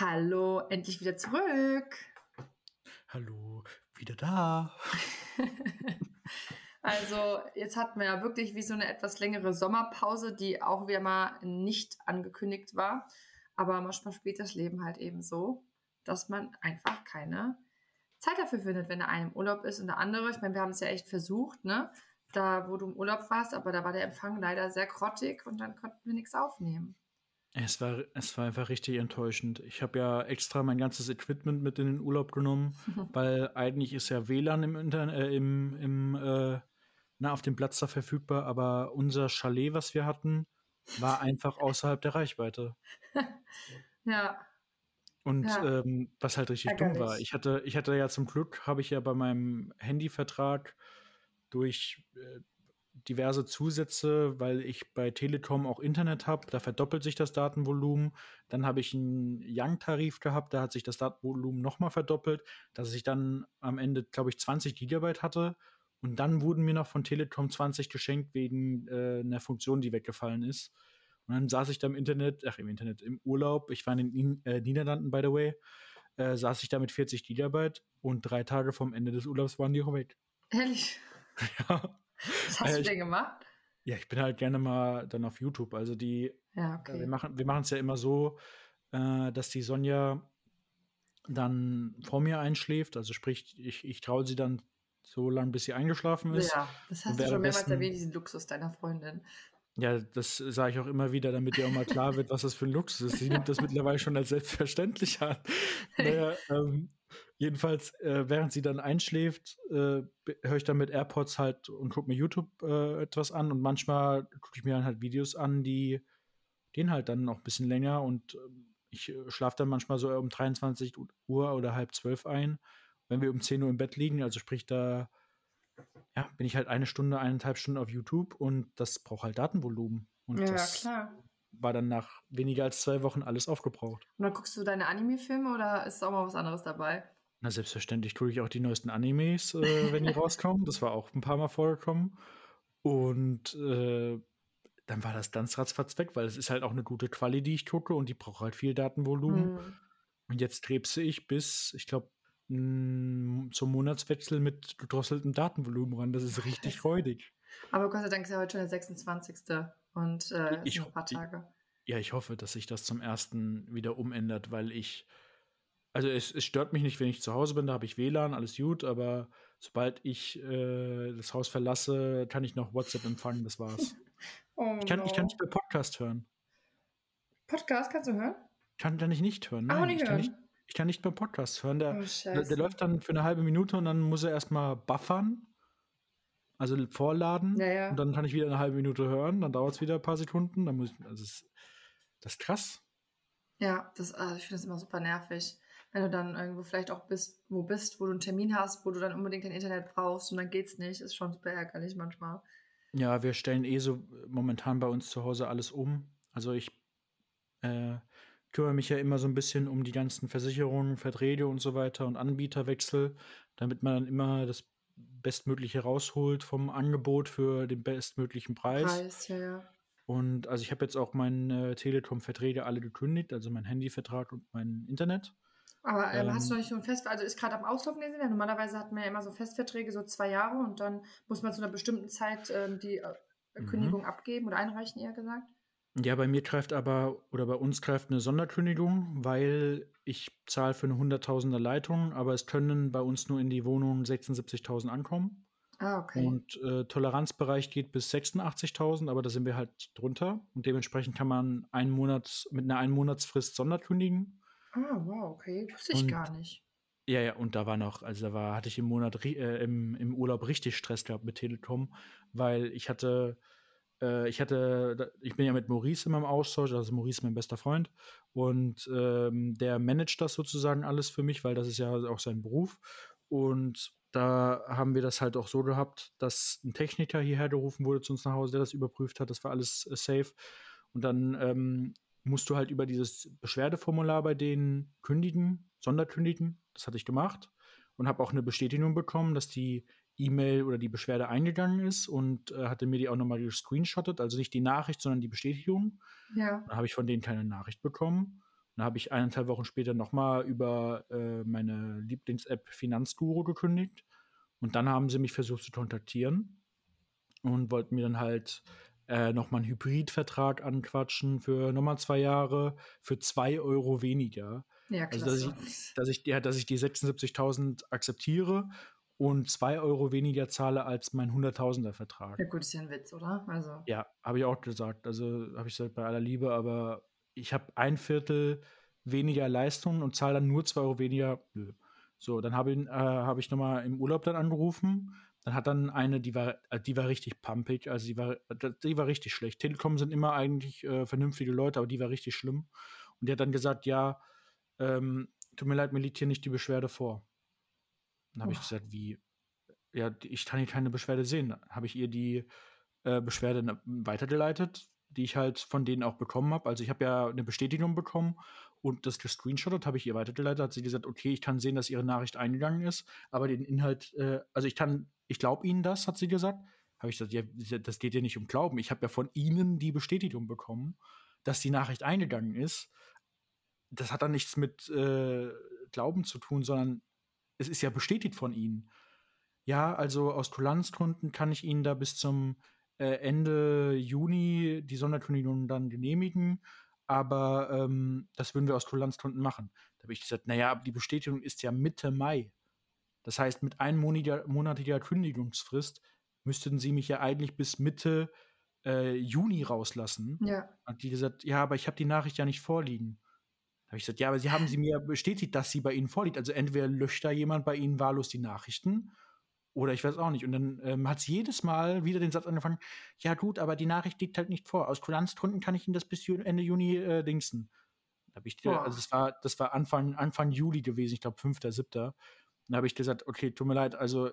Hallo, endlich wieder zurück. Hallo, wieder da. also, jetzt hatten wir ja wirklich wie so eine etwas längere Sommerpause, die auch wieder mal nicht angekündigt war. Aber manchmal spielt das Leben halt eben so, dass man einfach keine Zeit dafür findet, wenn der eine im Urlaub ist und der andere. Ich meine, wir haben es ja echt versucht, ne? Da, wo du im Urlaub warst, aber da war der Empfang leider sehr grottig und dann konnten wir nichts aufnehmen. Es war, es war einfach richtig enttäuschend. Ich habe ja extra mein ganzes Equipment mit in den Urlaub genommen, weil eigentlich ist ja WLAN im Internet, äh, im, im äh, na, auf dem Platz da verfügbar, aber unser Chalet, was wir hatten, war einfach außerhalb der Reichweite. ja. Und ja. Ähm, was halt richtig Ärgerlich. dumm war. Ich hatte, ich hatte ja zum Glück, habe ich ja bei meinem Handyvertrag durch äh, diverse Zusätze, weil ich bei Telekom auch Internet habe. Da verdoppelt sich das Datenvolumen. Dann habe ich einen Young-Tarif gehabt, da hat sich das Datenvolumen nochmal verdoppelt, dass ich dann am Ende, glaube ich, 20 Gigabyte hatte. Und dann wurden mir noch von Telekom 20 geschenkt wegen äh, einer Funktion, die weggefallen ist. Und dann saß ich da im Internet, ach im Internet, im Urlaub. Ich war in den äh, Niederlanden, by the way. Äh, saß ich da mit 40 Gigabyte und drei Tage vom Ende des Urlaubs waren die auch weg. Ehrlich? Ja. Was hast äh, du denn gemacht? Ja, ich bin halt gerne mal dann auf YouTube. Also die, ja, okay. äh, wir machen wir es ja immer so, äh, dass die Sonja dann vor mir einschläft. Also sprich, ich, ich traue sie dann so lange, bis sie eingeschlafen ist. Ja, das hast du schon mehrmals erwähnt, diesen Luxus deiner Freundin. Ja, das sage ich auch immer wieder, damit ihr auch mal klar wird, was das für ein Luxus ist. Sie nimmt das mittlerweile schon als selbstverständlich an. Naja, ähm, jedenfalls, äh, während sie dann einschläft, äh, höre ich dann mit AirPods halt und gucke mir YouTube äh, etwas an und manchmal gucke ich mir dann halt Videos an, die gehen halt dann noch ein bisschen länger und ähm, ich äh, schlafe dann manchmal so um 23 Uhr oder halb zwölf ein, wenn wir um 10 Uhr im Bett liegen. Also sprich, da ja, bin ich halt eine Stunde, eineinhalb Stunden auf YouTube und das braucht halt Datenvolumen. Und ja, das klar. War dann nach weniger als zwei Wochen alles aufgebraucht. Und dann guckst du deine Anime-Filme oder ist auch mal was anderes dabei? Na, selbstverständlich tue ich auch die neuesten Animes, äh, wenn die rauskommen. Das war auch ein paar Mal vorgekommen. Und äh, dann war das ganz ratzfatz weg, weil es ist halt auch eine gute Quali, die ich gucke und die braucht halt viel Datenvolumen. Hm. Und jetzt krebse ich bis, ich glaube, zum Monatswechsel mit gedrosseltem Datenvolumen ran. Das ist richtig freudig. Aber Gott sei Dank ist ja heute schon der 26. und äh, ich, ein paar Tage. Ja, ich hoffe, dass sich das zum ersten wieder umändert, weil ich, also es, es stört mich nicht, wenn ich zu Hause bin, da habe ich WLAN, alles gut, aber sobald ich äh, das Haus verlasse, kann ich noch WhatsApp empfangen, das war's. oh, ich, kann, no. ich kann nicht mehr Podcast hören. Podcast kannst du hören? Kann, kann ich nicht hören. Nein, nicht ich hören. Kann nicht, ich kann nicht beim Podcast hören. Der, oh, der, der, läuft dann für eine halbe Minute und dann muss er erstmal buffern. Also vorladen. Ja, ja. Und dann kann ich wieder eine halbe Minute hören. Dann dauert es wieder ein paar Sekunden. Dann muss ich, also das, das ist krass. Ja, das, also ich finde das immer super nervig. Wenn du dann irgendwo vielleicht auch bist, wo bist, wo du einen Termin hast, wo du dann unbedingt dein Internet brauchst und dann geht's nicht, ist schon super ärgerlich manchmal. Ja, wir stellen eh so momentan bei uns zu Hause alles um. Also ich äh, kümmere mich ja immer so ein bisschen um die ganzen Versicherungen, Verträge und so weiter und Anbieterwechsel, damit man dann immer das Bestmögliche rausholt vom Angebot für den bestmöglichen Preis. Preis, ja, ja. Und also ich habe jetzt auch meine Telekom-Verträge alle gekündigt, also mein Handyvertrag und mein Internet. Aber ähm, ähm, hast du noch nicht so ein Fest, also ist gerade am Auslaufen gesehen? Normalerweise hat man ja immer so Festverträge, so zwei Jahre und dann muss man zu einer bestimmten Zeit ähm, die äh, mhm. Kündigung abgeben oder einreichen, eher gesagt. Ja, bei mir greift aber, oder bei uns greift eine Sonderkündigung, weil ich zahle für eine 100.000er Leitung, aber es können bei uns nur in die Wohnung 76.000 ankommen. Ah, okay. Und äh, Toleranzbereich geht bis 86.000, aber da sind wir halt drunter. Und dementsprechend kann man einen Monat mit einer Einmonatsfrist Sonderkündigen. Ah, wow, okay. Wusste ich und, gar nicht. Ja, ja, und da war noch, also da war, hatte ich im Monat äh, im, im Urlaub richtig Stress gehabt mit Telekom, weil ich hatte äh, ich hatte, ich bin ja mit Maurice immer im Austausch, also Maurice mein bester Freund und ähm, der managt das sozusagen alles für mich, weil das ist ja auch sein Beruf und da haben wir das halt auch so gehabt, dass ein Techniker hierher gerufen wurde zu uns nach Hause, der das überprüft hat, das war alles äh, safe und dann ähm, musst du halt über dieses Beschwerdeformular bei denen kündigen, Sonderkündigen, das hatte ich gemacht und habe auch eine Bestätigung bekommen, dass die E-Mail oder die Beschwerde eingegangen ist und äh, hatte mir die auch nochmal gescreenshottet, also nicht die Nachricht, sondern die Bestätigung. Ja. Dann habe ich von denen keine Nachricht bekommen. Dann habe ich eineinhalb Wochen später nochmal über äh, meine Lieblings-App Finanzguru gekündigt. Und dann haben sie mich versucht zu kontaktieren und wollten mir dann halt äh, nochmal einen Hybridvertrag anquatschen für nochmal zwei Jahre für zwei Euro weniger. Ja, Also, klasse. dass ich, dass ich, ja, dass ich die 76.000 akzeptiere und zwei Euro weniger zahle als mein 100.000er Vertrag. Ja, gut, ist ja ein Witz, oder? Also, Ja, habe ich auch gesagt. Also habe ich gesagt, bei aller Liebe, aber ich habe ein Viertel weniger Leistung und zahle dann nur zwei Euro weniger. Nö. So, dann habe ich, äh, hab ich nochmal im Urlaub dann angerufen. Dann hat dann eine, die war, äh, die war richtig pumpig, also die war, die war richtig schlecht. Telekom sind immer eigentlich äh, vernünftige Leute, aber die war richtig schlimm. Und die hat dann gesagt, ja, ähm, tut mir leid, mir liegt hier nicht die Beschwerde vor. Dann habe ich gesagt, wie? Ja, ich kann hier keine Beschwerde sehen. Habe ich ihr die äh, Beschwerde weitergeleitet, die ich halt von denen auch bekommen habe. Also ich habe ja eine Bestätigung bekommen und das gescreenshottet habe ich ihr weitergeleitet. Hat sie gesagt, okay, ich kann sehen, dass ihre Nachricht eingegangen ist, aber den Inhalt, äh, also ich kann, ich glaube Ihnen das, hat sie gesagt. Habe ich gesagt, ja, das geht ja nicht um Glauben. Ich habe ja von Ihnen die Bestätigung bekommen, dass die Nachricht eingegangen ist. Das hat dann nichts mit äh, Glauben zu tun, sondern es ist ja bestätigt von Ihnen. Ja, also aus Kulanzgründen kann ich Ihnen da bis zum äh, Ende Juni die Sonderkündigung dann genehmigen, aber ähm, das würden wir aus Kulanzgründen machen. Da habe ich gesagt, naja, aber die Bestätigung ist ja Mitte Mai. Das heißt, mit einmonatiger monatiger Kündigungsfrist müssten Sie mich ja eigentlich bis Mitte äh, Juni rauslassen. ja. Hat die gesagt, ja, aber ich habe die Nachricht ja nicht vorliegen. Da habe ich gesagt, ja, aber Sie haben sie mir bestätigt, dass sie bei Ihnen vorliegt. Also entweder löscht da jemand bei Ihnen wahllos die Nachrichten oder ich weiß auch nicht. Und dann ähm, hat sie jedes Mal wieder den Satz angefangen, ja gut, aber die Nachricht liegt halt nicht vor. Aus Kulanzgründen kann ich Ihnen das bis Ende Juni äh, dingsen. Da habe ich, dir- also das war, das war Anfang, Anfang Juli gewesen, ich glaube 5., 7. Dann habe ich gesagt, okay, tut mir leid, also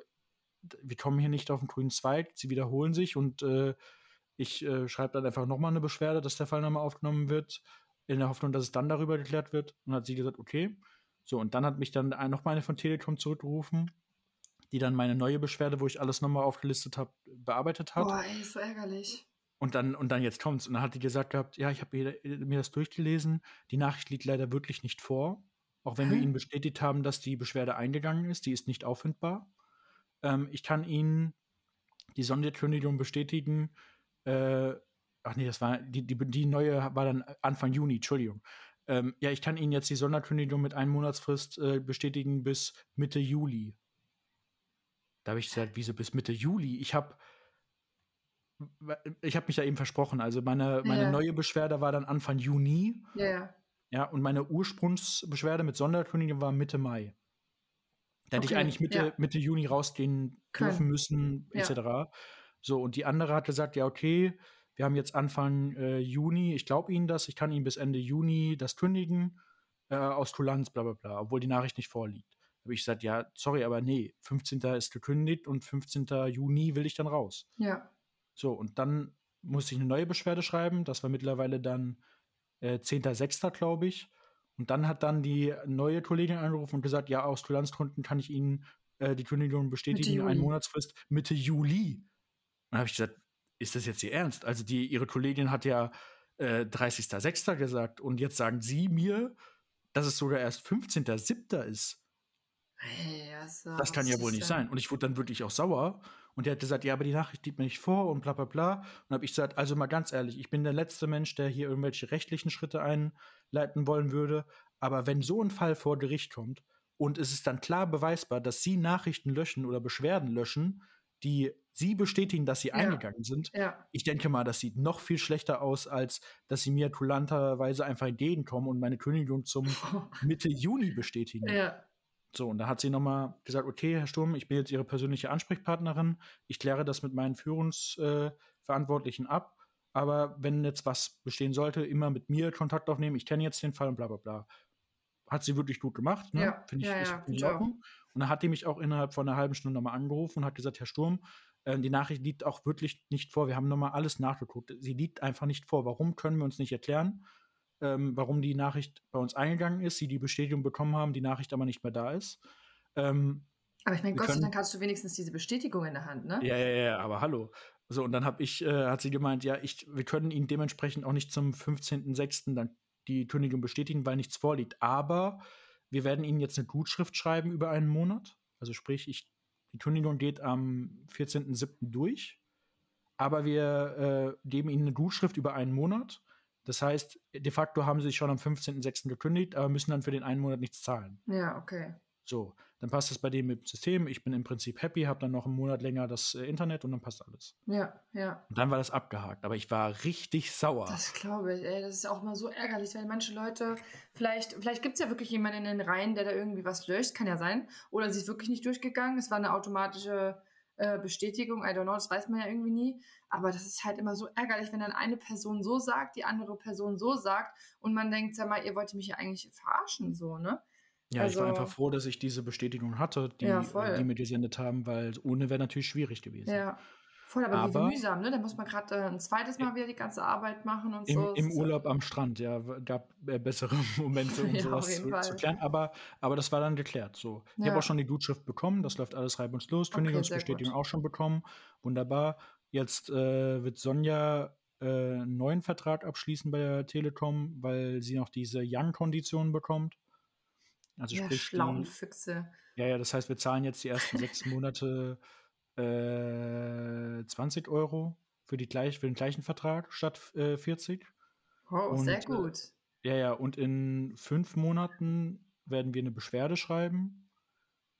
wir kommen hier nicht auf den grünen Zweig, sie wiederholen sich und äh, ich äh, schreibe dann einfach nochmal eine Beschwerde, dass der Fall nochmal aufgenommen wird, in der Hoffnung, dass es dann darüber geklärt wird. Und hat sie gesagt, okay. So, und dann hat mich dann ein, noch mal eine von Telekom zurückgerufen, die dann meine neue Beschwerde, wo ich alles nochmal aufgelistet habe, bearbeitet hat. Boah, ey, ist so ärgerlich. Und dann, und dann jetzt kommt's. Und dann hat die gesagt gehabt, ja, ich habe mir, das durchgelesen. Die Nachricht liegt leider wirklich nicht vor. Auch wenn wir Hä? Ihnen bestätigt haben, dass die Beschwerde eingegangen ist, die ist nicht auffindbar. Ähm, ich kann Ihnen die Sonderkündigung bestätigen. Äh, ach nee, das war die, die, die neue war dann Anfang Juni, Entschuldigung. Ähm, ja, ich kann Ihnen jetzt die Sonderkündigung mit einem Monatsfrist äh, bestätigen bis Mitte Juli. Da habe ich gesagt, wieso bis Mitte Juli? Ich habe ich habe mich ja eben versprochen. Also meine, meine Ja. neue Beschwerde war dann Anfang Juni, Ja, ja. ja, und meine Ursprungsbeschwerde mit Sonderkündigung war Mitte Mai. Da hätte ich Okay, eigentlich Mitte, ja. Mitte Juni rausgehen dürfen müssen, Ja. etc. So, und die andere hat gesagt, ja, okay, wir haben jetzt Anfang äh, Juni, ich glaube Ihnen das, ich kann Ihnen bis Ende Juni das kündigen, äh, aus Kulanz, bla bla bla, obwohl die Nachricht nicht vorliegt. Da habe ich gesagt, ja, sorry, aber nee, 15. ist gekündigt und 15. Juni will ich dann raus. Ja. So, und dann musste ich eine neue Beschwerde schreiben. Das war mittlerweile dann äh, 10.06., glaube ich. Und dann hat dann die neue Kollegin angerufen und gesagt, ja, aus Kulanzgründen kann ich Ihnen äh, die Kündigung bestätigen, einen Monatsfrist Mitte Juli. Und dann habe ich gesagt, ist das jetzt Ihr Ernst? Also die, Ihre Kollegin hat ja äh, 30.06. gesagt und jetzt sagen Sie mir, dass es sogar erst 15.07. ist. Hey, also, Das kann ja wohl nicht sein. Und ich wurde dann wirklich auch sauer. Und der hat gesagt, ja, aber die Nachricht liegt mir nicht vor und bla bla bla. Und habe ich gesagt, also mal ganz ehrlich, ich bin der letzte Mensch, der hier irgendwelche rechtlichen Schritte einleiten wollen würde. Aber wenn so ein Fall vor Gericht kommt und es ist dann klar beweisbar, dass Sie Nachrichten löschen oder Beschwerden löschen, die Sie bestätigen, dass sie Ja. eingegangen sind, Ja. ich denke mal, das sieht noch viel schlechter aus, als dass Sie mir kulanterweise einfach entgegenkommen und meine Kündigung zum Mitte Juni bestätigen. ja. So, und da hat sie nochmal gesagt, okay, Herr Sturm, ich bin jetzt Ihre persönliche Ansprechpartnerin. Ich kläre das mit meinen Führungsverantwortlichen äh, ab. Aber wenn jetzt was bestehen sollte, immer mit mir Kontakt aufnehmen. Ich kenne jetzt den Fall und bla bla bla. Hat sie wirklich gut gemacht. Ne? Ja, Finde ich, ja, ja, in. Ordnung. Und dann hat die mich auch innerhalb von einer halben Stunde nochmal angerufen und hat gesagt, Herr Sturm, äh, die Nachricht liegt auch wirklich nicht vor. Wir haben nochmal alles nachgeguckt. Sie liegt einfach nicht vor. Warum können wir uns nicht erklären? ähm, warum die Nachricht bei uns eingegangen ist, sie die Bestätigung bekommen haben, die Nachricht aber nicht mehr da ist. Ähm, Aber ich meine, Gott sei Dank hast du wenigstens diese Bestätigung in der Hand, ne? ja, ja, ja, aber hallo. So, und dann habe ich, äh, hat sie gemeint, ja, ich, wir können ihn dementsprechend auch nicht zum 15.06. dann die Kündigung bestätigen, weil nichts vorliegt. Aber wir werden Ihnen jetzt eine Gutschrift schreiben über einen Monat. Also sprich, ich, die Kündigung geht am 14.07. durch, aber wir äh, geben Ihnen eine Gutschrift über einen Monat. Das heißt, de facto haben Sie sich schon am 15.06. gekündigt, aber müssen dann für den einen Monat nichts zahlen. Ja, okay. So, dann passt es bei dem im System. Ich bin im Prinzip happy, habe dann noch einen Monat länger das äh, Internet und dann passt alles. Ja, ja. Und dann war das abgehakt. Aber ich war richtig sauer. Das glaube ich, ey. Das ist auch mal so ärgerlich, weil manche Leute, vielleicht, vielleicht gibt es ja wirklich jemanden in den Reihen, der da irgendwie was löscht. Kann ja sein. Oder sie ist wirklich nicht durchgegangen. Es war eine automatische äh, Bestätigung. I don't know, das weiß man ja irgendwie nie. Aber das ist halt immer so ärgerlich, wenn dann eine Person so sagt, die andere Person so sagt und man denkt, sag mal, ihr wollt mich ja eigentlich verarschen, so, ne? Ja, ich war einfach also froh, dass ich diese Bestätigung hatte, die, Ja, äh, die mir gesendet haben, weil ohne wäre natürlich schwierig gewesen. Ja. Voll, aber, aber wie mühsam, ne? Da muss man gerade äh, ein zweites Mal wieder die ganze Arbeit machen und im, so. Im Urlaub am Strand, ja, gab äh, bessere Momente, um ja, sowas zu, zu, klären. Aber, aber das war dann geklärt. So. Ich habe auch schon die Gutschrift bekommen, das läuft alles reibungslos. Kündigungsbestätigung okay, auch schon bekommen. Wunderbar. Jetzt äh, wird Sonja äh, einen neuen Vertrag abschließen bei der Telekom, weil sie noch diese Young-Konditionen bekommt. Also ja, sprich, schlauen die, Füchse. Ja, ja, das heißt, wir zahlen jetzt die ersten sechs Monate äh, 20 Euro für, die gleich, für den gleichen Vertrag statt äh, 40. Oh, und, sehr äh, gut. Äh, ja, ja, und in fünf Monaten werden wir eine Beschwerde schreiben,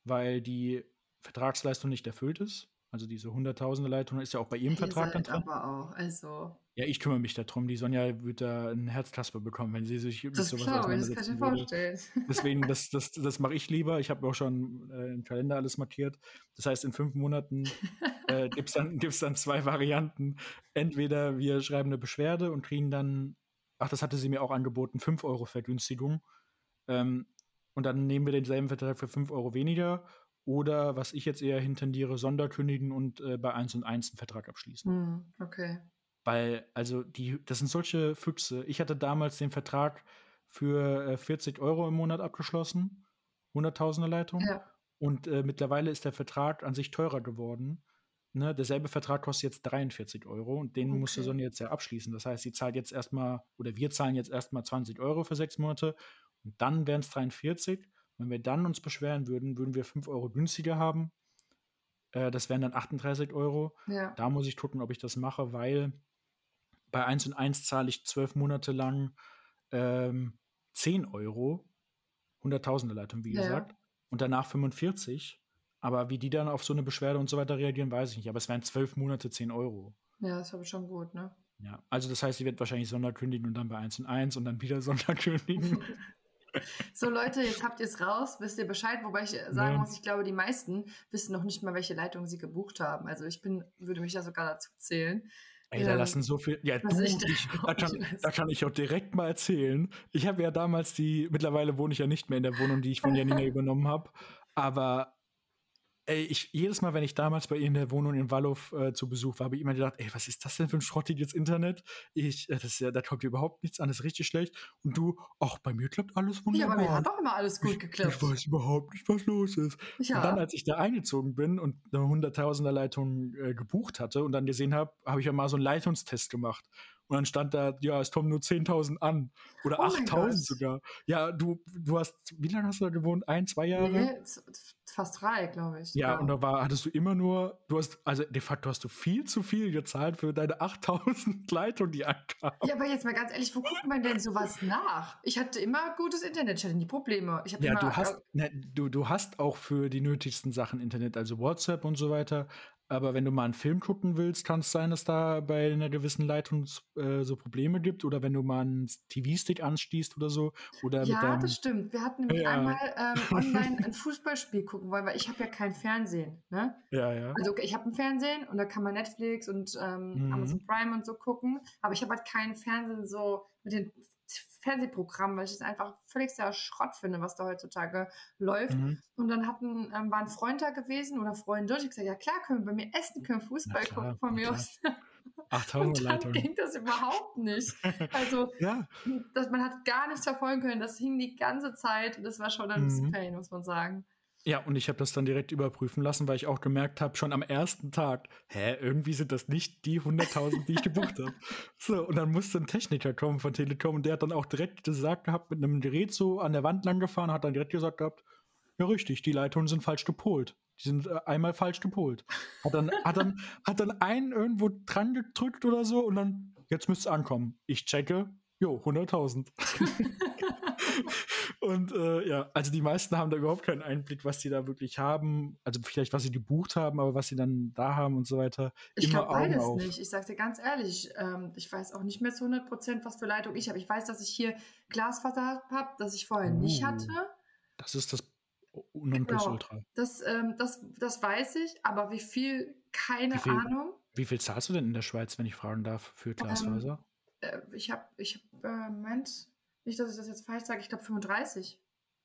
weil die Vertragsleistung nicht erfüllt ist. Also diese hunderttausende Leitung ist ja auch bei ihrem Vertrag dann drin. aber auch, also. Ja, ich kümmere mich darum. Die Sonja wird da ein Herzkasper bekommen, wenn sie sich mit sowas klar, Das kann ich mir vorstellen. Deswegen, das, das, das mache ich lieber. Ich habe auch schon äh, im Kalender alles markiert. Das heißt, in fünf Monaten äh, gibt es dann, gibt's dann zwei Varianten. Entweder wir schreiben eine Beschwerde und kriegen dann, ach, das hatte sie mir auch angeboten, 5 Euro Vergünstigung. Ähm, und dann nehmen wir denselben Vertrag für 5 Euro weniger oder was ich jetzt eher hintendiere, Sonderkündigen und äh, bei 1 und 1 einen Vertrag abschließen. Hm, okay. Weil, also, die, das sind solche Füchse. Ich hatte damals den Vertrag für äh, 40 Euro im Monat abgeschlossen, Hunderttausende Leitung. Ja. Und äh, mittlerweile ist der Vertrag an sich teurer geworden. Ne? Derselbe Vertrag kostet jetzt 43 Euro und den okay. musste Sonne jetzt ja abschließen. Das heißt, sie zahlt jetzt erstmal, oder wir zahlen jetzt erstmal 20 Euro für sechs Monate und dann wären es 43. Wenn wir dann uns beschweren würden, würden wir 5 Euro günstiger haben. Äh, das wären dann 38 Euro. Ja. Da muss ich gucken, ob ich das mache, weil bei 1 und 1 zahle ich zwölf Monate lang ähm, 10 Euro. Hunderttausende Leitung, wie ja. gesagt. Und danach 45. Aber wie die dann auf so eine Beschwerde und so weiter reagieren, weiß ich nicht. Aber es wären zwölf Monate 10 Euro. Ja, das habe ich schon gut, ne? Ja, also das heißt, sie wird wahrscheinlich Sonderkündigen und dann bei 1 und 1 und dann wieder Sonderkündigen. So Leute, jetzt habt ihr es raus, wisst ihr Bescheid, wobei ich sagen ja. muss, ich glaube, die meisten wissen noch nicht mal, welche Leitung sie gebucht haben. Also ich bin, würde mich da sogar dazu zählen. Ey, da ähm, lassen so viel. Ja, du, ich, ich, da, kann, da, kann, ich auch direkt mal erzählen. Ich habe ja damals die, mittlerweile wohne ich ja nicht mehr in der Wohnung, die ich von Janina übernommen habe. Aber ey, ich, jedes Mal, wenn ich damals bei ihr in der Wohnung in Wallow äh, zu Besuch war, habe ich immer gedacht, ey, was ist das denn für ein schrottiges Internet? Ich, äh, das ist ja, da kommt überhaupt nichts an, das ist richtig schlecht. Und du, ach, bei mir klappt alles wunderbar. Ja, bei mir hat doch immer alles gut geklappt. Ich, ich weiß überhaupt nicht, was los ist. Ja. Und dann, als ich da eingezogen bin und eine hunderttausender Leitung äh, gebucht hatte und dann gesehen habe, habe ich ja mal so einen Leitungstest gemacht. Und dann stand da, ja, es kommen nur 10.000 an. Oder oh 8.000 sogar. Ja, du, du hast, wie lange hast du da gewohnt? Ein, zwei Jahre? Nee, fast drei, glaube ich. Ja, ja, und da war, hattest du immer nur, du hast, also de facto hast du viel zu viel gezahlt für deine 8000 Leitungen, die ankamen. Ja, aber jetzt mal ganz ehrlich, wo guckt man denn sowas nach? Ich hatte immer gutes Internet, ich hatte nie Probleme. Ich ja, immer, du hast, ne, du, du hast auch für die nötigsten Sachen Internet, also WhatsApp und so weiter, aber wenn du mal einen Film gucken willst, kann es sein, dass da bei einer gewissen Leitung äh, so Probleme gibt. Oder wenn du mal einen TV-Stick anstießt oder so. Oder ja, deinem, das stimmt. Wir hatten nämlich ja. einmal ähm, online ein Fußballspiel gucken wollen, weil ich habe ja kein Fernsehen. Ne? Ja, ja. Also ich habe ein Fernsehen und da kann man Netflix und ähm, mhm. Amazon Prime und so gucken. Aber ich habe halt kein Fernsehen so mit den Fernsehprogramm, weil ich es einfach völlig sehr Schrott finde, was da heutzutage läuft. Mhm. Und dann hatten, ähm, war ein Freund da gewesen oder Freundin. Ich gesagt, ja klar, können wir bei mir essen, können Fußball klar, gucken von mir aus. 8000 Und dann ging das überhaupt nicht. Also, ja. das, man hat gar nichts verfolgen können. Das hing die ganze Zeit und das war schon ein bisschen mhm. Pain, muss man sagen. Ja, und ich habe das dann direkt überprüfen lassen, weil ich auch gemerkt habe, schon am ersten Tag, hä, irgendwie sind das nicht die 100.000, die ich gebucht habe. So, und dann musste ein Techniker kommen von Telekom und der hat dann auch direkt gesagt gehabt, mit einem Gerät so an der Wand lang gefahren, hat dann direkt gesagt gehabt, ja richtig, die Leitungen sind falsch gepolt. Die sind äh, einmal falsch gepolt. Hat dann, hat dann, hat dann einen irgendwo dran gedrückt oder so und dann, jetzt müsste es ankommen. Ich checke, jo, 100.000. Und äh, ja, also die meisten haben da überhaupt keinen Einblick, was sie da wirklich haben. Also vielleicht, was sie gebucht haben, aber was sie dann da haben und so weiter. Ich glaube beides auf. nicht. Ich sage dir ganz ehrlich, ähm, ich weiß auch nicht mehr zu 100 Prozent, was für Leitung ich habe. Ich weiß, dass ich hier Glasfaser habe, das ich vorher uh, nicht hatte. Das ist das Nonplusultra. Genau. Das, ähm, das, das weiß ich, aber wie viel, keine wie viel, Ahnung. Wie viel zahlst du denn in der Schweiz, wenn ich fragen darf, für Glasfaser? Ähm, äh, ich habe, ich hab, äh, Moment, nicht, dass ich das jetzt falsch sage, ich glaube 35.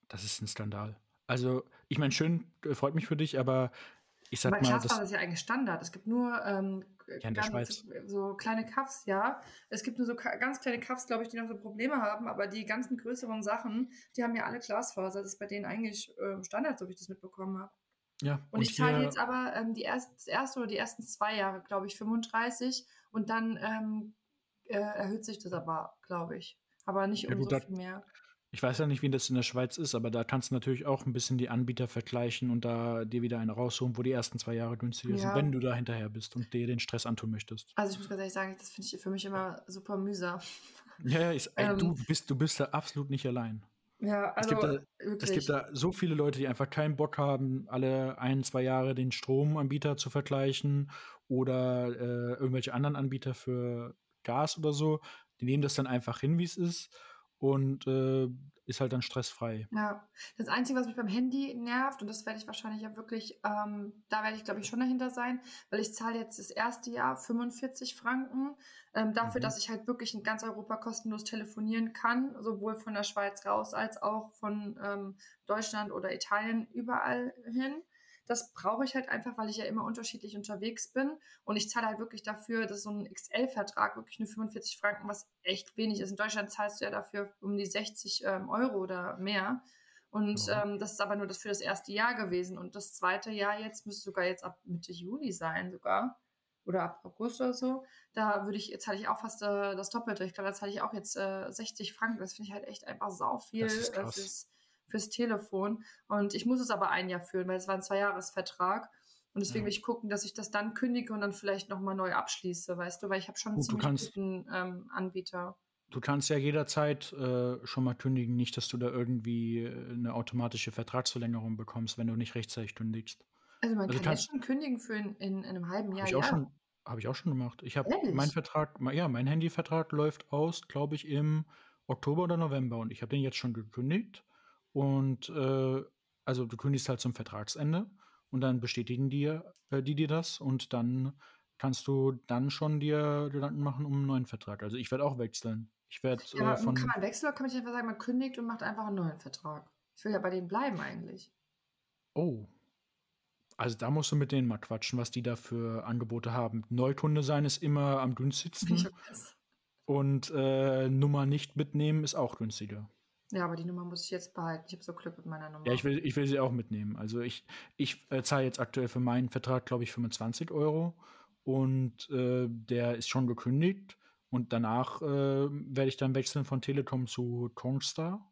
Das ist ein Skandal. Also, ich meine, schön, äh, freut mich für dich, aber ich sag aber mal. Glasfaser das ist ja eigentlich Standard. Es gibt nur ähm, ja, Schweiz. so kleine Cuffs, ja. Es gibt nur so ganz kleine Cuffs, glaube ich, die noch so Probleme haben, aber die ganzen größeren Sachen, die haben ja alle Glasfaser. Das ist bei denen eigentlich äh, Standard, so wie ich das mitbekommen habe. Ja, und, und ich zahle jetzt aber ähm, die erst, das erste oder die ersten zwei Jahre, glaube ich, 35 und dann ähm, äh, erhöht sich das aber, glaube ich. Aber nicht ja, um gut, so viel mehr. Ich weiß ja nicht, wie das in der Schweiz ist, aber da kannst du natürlich auch ein bisschen die Anbieter vergleichen und da dir wieder eine rausholen, wo die ersten zwei Jahre günstiger ja. sind, wenn du da hinterher bist und dir den Stress antun möchtest. Also ich muss ganz ehrlich sagen, das finde ich für mich immer super mühsam. Ja, ja ich, ey, ähm, du, bist, du bist da absolut nicht allein. Ja, also es gibt, da, es gibt da so viele Leute, die einfach keinen Bock haben, alle ein, zwei Jahre den Stromanbieter zu vergleichen oder äh, irgendwelche anderen Anbieter für Gas oder so. Die nehmen das dann einfach hin, wie es ist und äh, ist halt dann stressfrei. Ja, das Einzige, was mich beim Handy nervt, und das werde ich wahrscheinlich ja wirklich, ähm, da werde ich glaube ich schon dahinter sein, weil ich zahle jetzt das erste Jahr 45 Franken ähm, dafür, mhm. dass ich halt wirklich in ganz Europa kostenlos telefonieren kann, sowohl von der Schweiz raus als auch von ähm, Deutschland oder Italien überall hin das brauche ich halt einfach, weil ich ja immer unterschiedlich unterwegs bin. Und ich zahle halt wirklich dafür, dass so ein XL-Vertrag wirklich nur 45 Franken, was echt wenig ist. In Deutschland zahlst du ja dafür um die 60 ähm, Euro oder mehr. Und ja. ähm, das ist aber nur das für das erste Jahr gewesen. Und das zweite Jahr jetzt müsste sogar jetzt ab Mitte Juli sein, sogar. Oder ab August oder so. Da würde ich, jetzt zahle ich auch fast äh, das Doppelte. Ich glaube, da zahle ich auch jetzt äh, 60 Franken. Das finde ich halt echt einfach sau viel. Das ist krass. Das fürs Telefon. Und ich muss es aber ein Jahr führen, weil es war ein Zweijahresvertrag. Und deswegen ja. will ich gucken, dass ich das dann kündige und dann vielleicht nochmal neu abschließe, weißt du, weil ich habe schon einen Gut, ziemlich kannst, guten ähm, Anbieter. Du kannst ja jederzeit äh, schon mal kündigen, nicht, dass du da irgendwie äh, eine automatische Vertragsverlängerung bekommst, wenn du nicht rechtzeitig kündigst. Also man also kann kannst, jetzt schon kündigen für in, in, in einem halben Jahr. Habe ich, auch schon, hab ich auch schon gemacht. Ich habe meinen Vertrag, ja, mein Handyvertrag läuft aus, glaube ich, im Oktober oder November und ich habe den jetzt schon gekündigt und äh, also du kündigst halt zum Vertragsende und dann bestätigen dir, äh, die dir das und dann kannst du dann schon dir Gedanken machen um einen neuen Vertrag. Also ich werde auch wechseln. Ich werde ja, äh, von. Kann man wechseln oder kann man nicht einfach sagen, man kündigt und macht einfach einen neuen Vertrag? Ich will ja bei denen bleiben eigentlich. Oh. Also da musst du mit denen mal quatschen, was die da für Angebote haben. Neukunde sein ist immer am günstigsten. Und äh, Nummer nicht mitnehmen ist auch günstiger. Ja, aber die Nummer muss ich jetzt behalten. Ich habe so Glück mit meiner Nummer. Ja, ich will, ich will sie auch mitnehmen. Also ich, ich äh, zahle jetzt aktuell für meinen Vertrag, glaube ich, 25 Euro. Und äh, der ist schon gekündigt. Und danach äh, werde ich dann wechseln von Telekom zu Tongstar.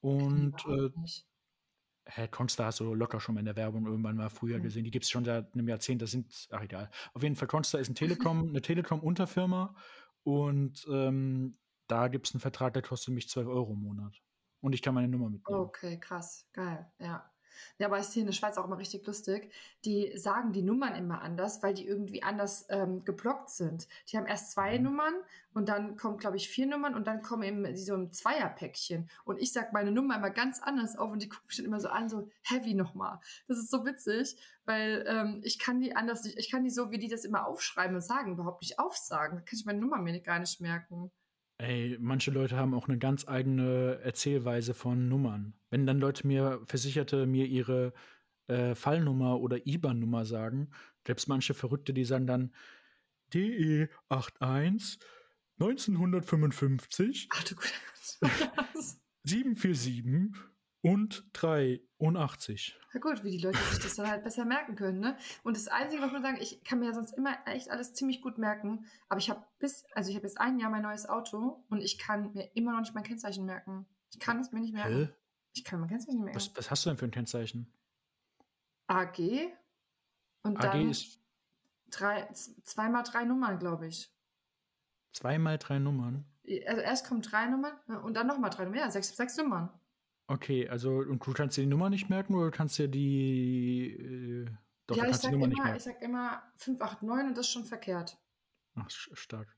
Und äh, Tonstar hast du locker schon mal in der Werbung irgendwann mal früher mhm. gesehen. Die gibt es schon seit einem Jahrzehnt. Das sind, ach egal. Auf jeden Fall, Tonstar ist ein Telekom, eine Telekom-Unterfirma. Und ähm, da gibt es einen Vertrag, der kostet mich 12 Euro im Monat. Und ich kann meine Nummer mitnehmen. Okay, krass. Geil, ja. Ja, aber ist hier in der Schweiz auch immer richtig lustig. Die sagen die Nummern immer anders, weil die irgendwie anders ähm, geblockt sind. Die haben erst zwei mhm. Nummern und dann kommen, glaube ich, vier Nummern und dann kommen eben so ein Zweierpäckchen. Und ich sage meine Nummer immer ganz anders auf und die gucken mich dann immer so an, so heavy nochmal. Das ist so witzig, weil ähm, ich kann die anders nicht, ich kann die so, wie die das immer aufschreiben und sagen, überhaupt nicht aufsagen. Da kann ich meine Nummer mir gar nicht merken. Ey, manche Leute haben auch eine ganz eigene Erzählweise von Nummern. Wenn dann Leute mir, Versicherte mir ihre äh, Fallnummer oder IBAN-Nummer sagen, es manche Verrückte, die sagen dann DE 81 1955 Ach du 747 und 83. Ja gut, wie die Leute sich das dann halt besser merken können, ne? Und das Einzige, was ich mal sagen, ich kann mir ja sonst immer echt alles ziemlich gut merken, aber ich habe bis, also ich habe jetzt ein Jahr mein neues Auto und ich kann mir immer noch nicht mein Kennzeichen merken. Ich kann es mir nicht merken. Hä? Ich kann mein Kennzeichen nicht merken. Was, was hast du denn für ein Kennzeichen? AG und AG dann ist drei, zweimal drei Nummern, glaube ich. Zweimal drei Nummern? Also erst kommen drei Nummern und dann nochmal drei Nummern. Ja, sechs, sechs Nummern. Okay, also und du kannst dir die Nummer nicht merken oder kannst dir die. Äh, doch, ja, ich sag, immer, ich sag immer 589 und das ist schon verkehrt. Ach, stark.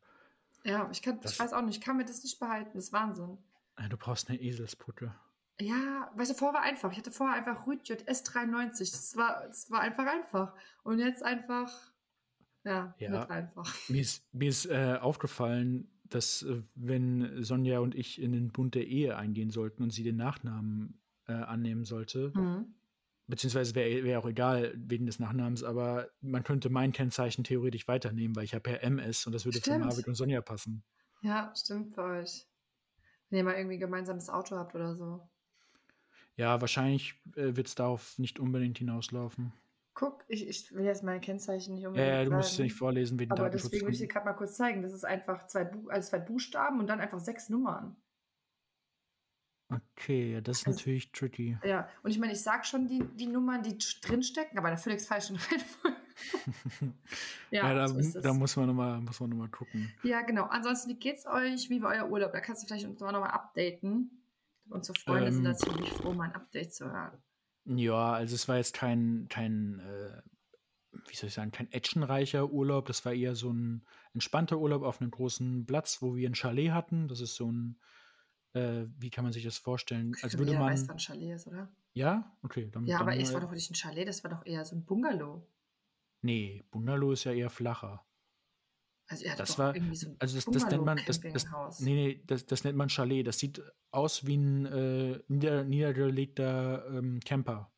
Ja, ich, kann, ich weiß auch nicht, ich kann mir das nicht behalten. Das ist Wahnsinn. Du brauchst eine Eselsputte. Ja, weißt du, vorher war einfach. Ich hatte vorher einfach Rütjot S93. Das war, das war einfach einfach. Und jetzt einfach, ja, ja einfach. Mir ist, mir ist äh, aufgefallen, dass äh, wenn Sonja und ich in den Bund der Ehe eingehen sollten und sie den Nachnamen äh, annehmen sollte, mhm. beziehungsweise wäre wär auch egal wegen des Nachnamens, aber man könnte mein Kennzeichen theoretisch weiternehmen, weil ich habe ja MS und das würde stimmt. für Marvin und Sonja passen. Ja, stimmt für euch. Wenn ihr mal irgendwie gemeinsames Auto habt oder so. Ja, wahrscheinlich äh, wird es darauf nicht unbedingt hinauslaufen. Guck, ich, ich will jetzt meine Kennzeichen nicht unbedingt. Ja, ja du musst es nicht vorlesen wegen Aber deswegen will ich dir gerade mal kurz zeigen. Das ist einfach zwei, Bu also zwei Buchstaben und dann einfach sechs Nummern. Okay, das ist also, natürlich tricky. Ja, und ich meine, ich sag schon die, die Nummern, die drinstecken, aber in der völlig falschen Reihenfolge. ja, ja da, so da, muss man nochmal noch, gucken. Ja, genau. Ansonsten, wie geht's euch? Wie war euer Urlaub? Da kannst du vielleicht uns nochmal updaten. Unsere Freunde ähm, sind natürlich froh, mein Update zu hören. Ja, also es war jetzt kein, kein äh, wie soll ich sagen, kein actionreicher Urlaub. Das war eher so ein entspannter Urlaub auf einem großen Platz, wo wir ein Chalet hatten. Das ist so ein, äh, wie kann man sich das vorstellen? Als würde man. Weiß, ein Chalet ist, oder? Ja, okay. Dann, ja, dann, aber es war doch nicht ein Chalet, das war doch eher so ein Bungalow. Nee, Bungalow ist ja eher flacher. Also er hat das war, irgendwie so ein also das, das nennt man, das, das, nee, nee, das, das nennt man Chalet. Das sieht aus wie ein äh, nieder, niedergelegter ähm, Camper.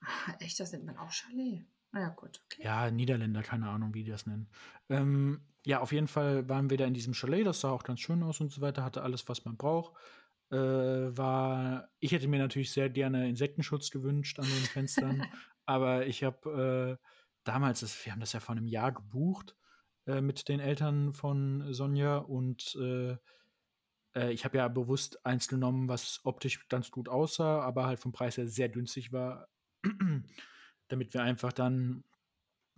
Ach, echt, das nennt man auch Chalet. Naja, gut. Okay. Ja, Niederländer, keine Ahnung, wie die das nennen. Ähm, ja, auf jeden Fall waren wir da in diesem Chalet, das sah auch ganz schön aus und so weiter, hatte alles, was man braucht. Äh, war, ich hätte mir natürlich sehr gerne Insektenschutz gewünscht an den Fenstern, aber ich habe äh, damals, das, wir haben das ja vor einem Jahr gebucht äh, mit den Eltern von Sonja und äh, äh, ich habe ja bewusst eins genommen, was optisch ganz gut aussah, aber halt vom Preis her sehr günstig war, damit wir einfach dann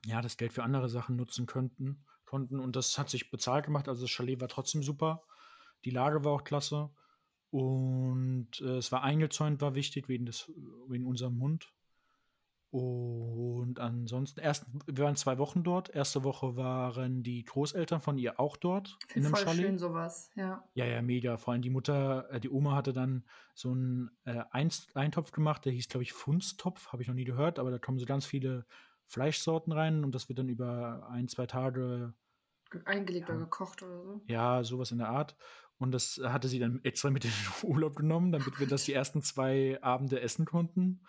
ja das Geld für andere Sachen nutzen könnten, konnten. Und das hat sich bezahlt gemacht. Also das Chalet war trotzdem super. Die Lage war auch klasse. Und äh, es war eingezäunt, war wichtig wegen, des, wegen unserem Hund. Und ansonsten, erst, wir waren zwei Wochen dort. Erste Woche waren die Großeltern von ihr auch dort. in dem voll Chalet. schön sowas, ja. Ja, ja, mega. Vor allem die Mutter, äh, die Oma hatte dann so einen äh, Eintopf gemacht, der hieß, glaube ich, Funstopf, habe ich noch nie gehört, aber da kommen so ganz viele Fleischsorten rein und das wird dann über ein, zwei Tage eingelegt ja, oder gekocht oder so. Ja, sowas in der Art. Und das hatte sie dann extra mit in den Urlaub genommen, damit wir das die ersten zwei Abende essen konnten.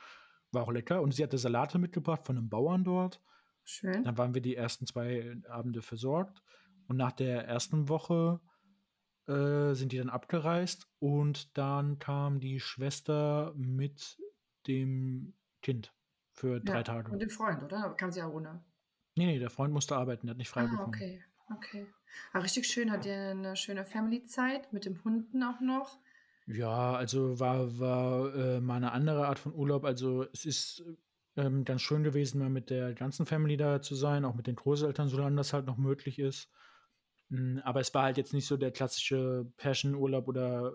War auch lecker. Und sie hatte Salate mitgebracht von einem Bauern dort. Schön. Dann waren wir die ersten zwei Abende versorgt. Und nach der ersten Woche äh, sind die dann abgereist. Und dann kam die Schwester mit dem Kind für drei ja, Tage. Und dem Freund, oder? Kam sie auch ohne? Nee, nee, der Freund musste arbeiten, der hat nicht frei ah, bekommen. okay, okay. Aber richtig schön, hat ihr eine schöne Family-Zeit mit dem Hunden auch noch. Ja, also war, war äh, mal eine andere Art von Urlaub. Also es ist ähm, ganz schön gewesen, mal mit der ganzen Family da zu sein, auch mit den Großeltern, solange das halt noch möglich ist. Mm, aber es war halt jetzt nicht so der klassische Passion-Urlaub oder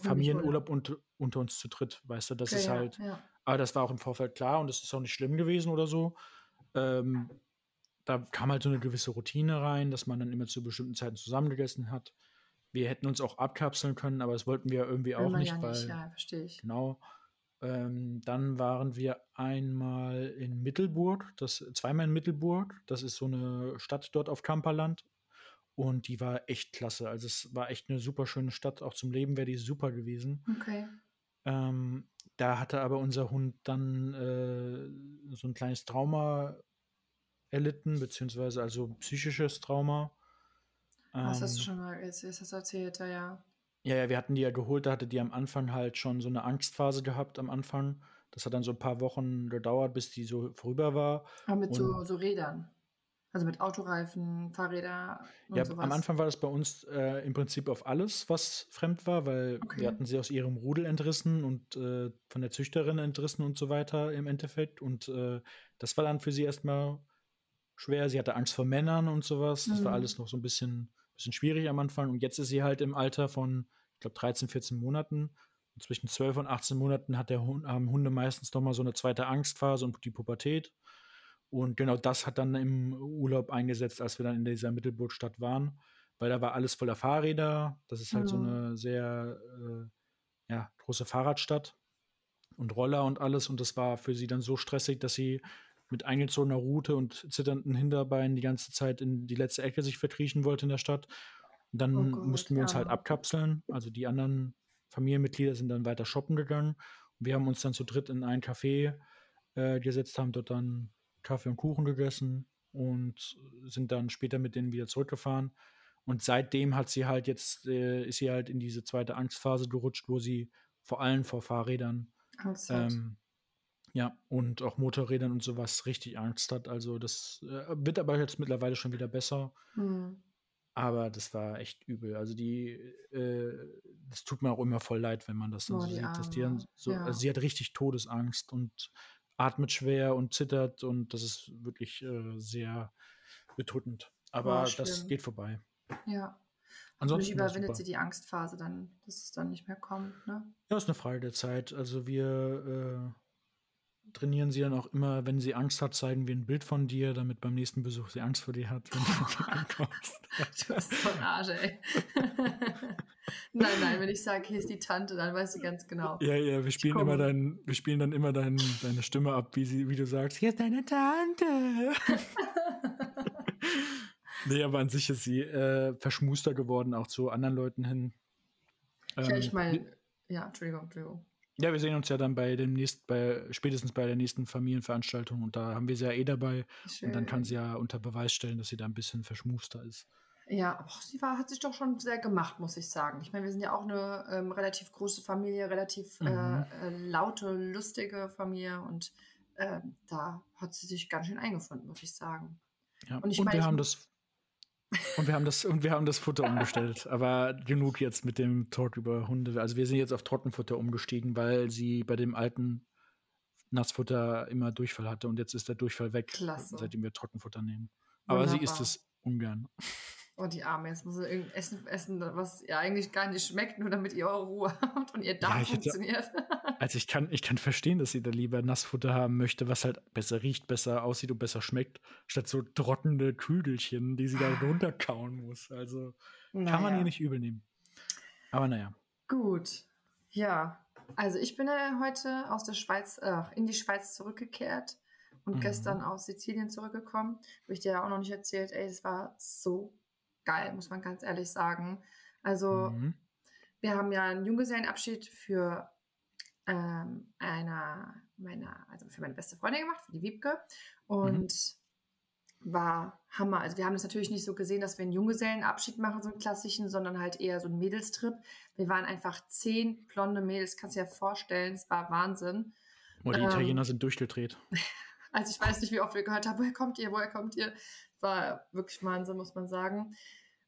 Familienurlaub und, unter uns zu dritt, weißt du, das okay, ist halt. Ja, ja. Aber das war auch im Vorfeld klar und das ist auch nicht schlimm gewesen oder so. Ähm, da kam halt so eine gewisse Routine rein, dass man dann immer zu bestimmten Zeiten zusammengegessen hat. Wir hätten uns auch abkapseln können, aber das wollten wir irgendwie auch nicht, ja weil. Nicht, ja, verstehe ich. Genau. Ähm, dann waren wir einmal in Mittelburg, das zweimal in Mittelburg. Das ist so eine Stadt dort auf Kamperland. Und die war echt klasse. Also es war echt eine super schöne Stadt. Auch zum Leben wäre die super gewesen. Okay. Ähm, da hatte aber unser Hund dann äh, so ein kleines Trauma erlitten, beziehungsweise also psychisches Trauma. Was hast du ähm, schon mal jetzt, jetzt hast du erzählt, ja. Ja, ja, wir hatten die ja geholt, da hatte die am Anfang halt schon so eine Angstphase gehabt am Anfang. Das hat dann so ein paar Wochen gedauert, bis die so vorüber war. Aber mit so, so Rädern. Also mit Autoreifen, Fahrräder und Ja, sowas. am Anfang war das bei uns äh, im Prinzip auf alles, was fremd war, weil Okay. wir hatten sie aus ihrem Rudel entrissen und äh, von der Züchterin entrissen und so weiter im Endeffekt. Und äh, das war dann für sie erstmal schwer. Sie hatte Angst vor Männern und sowas. Das war Mhm. alles noch so ein bisschen, bisschen schwierig am Anfang. Und jetzt ist sie halt im Alter von, ich glaube, 13, 14 Monaten. Und zwischen 12 und 18 Monaten hat der Hund, haben Hunde meistens noch mal so eine zweite Angstphase und die Pubertät. Und genau das hat dann im Urlaub eingesetzt, als wir dann in dieser Mittelbootstadt waren, weil da war alles voller Fahrräder. Das ist halt so Mhm. eine sehr äh, ja, große Fahrradstadt und Roller und alles. Und das war für sie dann so stressig, dass sie mit eingezogener Rute und zitternden Hinterbeinen die ganze Zeit in die letzte Ecke sich verkriechen wollte in der Stadt. Und dann Oh Gott, mussten wir uns halt abkapseln. Also die anderen Familienmitglieder sind dann weiter shoppen gegangen. Und wir haben uns dann zu dritt in ein Café äh, gesetzt, haben dort dann Kaffee und Kuchen gegessen und sind dann später mit denen wieder zurückgefahren. Und seitdem hat sie halt jetzt, äh, ist sie halt in diese zweite Angstphase gerutscht, wo sie vor allem vor Fahrrädern ähm, ja, und auch Motorrädern und sowas richtig Angst hat. Also das äh, wird aber jetzt mittlerweile schon wieder besser. Hm. Aber das war echt übel. Also die, äh, das tut mir auch immer voll leid, wenn man das dann Oh, so sieht, dass die dann so, Ja. also sie hat richtig Todesangst und atmet schwer und zittert und das ist wirklich äh, sehr bedrückend. Aber das schlimm. geht vorbei. Ja. Ansonsten Ansonsten war's überwindet sie die Angstphase dann, dass es dann nicht mehr kommt, ne? Ja, ist eine Frage der Zeit. Also wir äh, trainieren sie dann auch immer, wenn sie Angst hat, zeigen wir ein Bild von dir, damit beim nächsten Besuch sie Angst vor dir hat, wenn du ankommst. Du bist so ein Arsch, ey. nein, nein, wenn ich sage, hier ist die Tante, dann weiß sie ganz genau. Ja, ja, wir spielen immer dein, wir spielen dann immer dein, deine Stimme ab, wie sie, wie du sagst, hier ist deine Tante. nee, aber an sich ist sie äh, verschmuster geworden, auch zu anderen Leuten hin. ja, Ähm, ich meine, ja, Entschuldigung, Entschuldigung. Ja, wir sehen uns ja dann bei dem nächsten, bei, spätestens bei der nächsten Familienveranstaltung und da haben wir sie ja eh dabei. Und dann kann Schön. sie ja unter Beweis stellen, dass sie da ein bisschen verschmuster ist. Ja, aber sie war, hat sich doch schon sehr gemacht, muss ich sagen. Ich meine, wir sind ja auch eine ähm, relativ große Familie, relativ Mhm. äh, äh, laute, lustige Familie und ähm, da hat sie sich ganz schön eingefunden, muss ich sagen. Ja. Und Und, ich meine, wir haben das und wir haben das und wir haben das Futter umgestellt. Aber genug jetzt mit dem Talk über Hunde. Also wir sind jetzt auf Trockenfutter umgestiegen, weil sie bei dem alten Nassfutter immer Durchfall hatte und jetzt ist der Durchfall weg, Klasse. seitdem wir Trockenfutter nehmen. Aber sie isst Wunderbar. es ungern. Oh, die Arme, jetzt muss sie irgendein Essen essen, was ihr eigentlich gar nicht schmeckt, nur damit ihr eure Ruhe habt und ihr Darm hätte- funktioniert. Also ich kann, ich kann verstehen, dass sie da lieber Nassfutter haben möchte, was halt besser riecht, besser aussieht und besser schmeckt, statt so trockene Kügelchen, die sie da runterkauen muss. Also kann man Naja. ihr nicht übel nehmen. Aber naja. Gut, ja. Also ich bin ja heute aus der Schweiz, äh, in die Schweiz zurückgekehrt und Mhm. gestern aus Sizilien zurückgekommen. Habe ich dir ja auch noch nicht erzählt. Ey, es war so geil, muss man ganz ehrlich sagen. Also Mhm. wir haben ja einen Junggesellenabschied für ähm, einer meiner, also für meine beste Freundin gemacht, für die Wiebke. Und war Hammer. Also wir haben das natürlich nicht so gesehen, dass wir einen Junggesellenabschied machen, so einen klassischen, sondern halt eher so einen Mädelstrip. Wir waren einfach zehn blonde Mädels, kannst du dir vorstellen, es war Wahnsinn. Oh, die Ähm, Italiener sind durchgedreht. Also ich weiß nicht, wie oft wir gehört haben, woher kommt ihr, woher kommt ihr? War wirklich Wahnsinn, muss man sagen.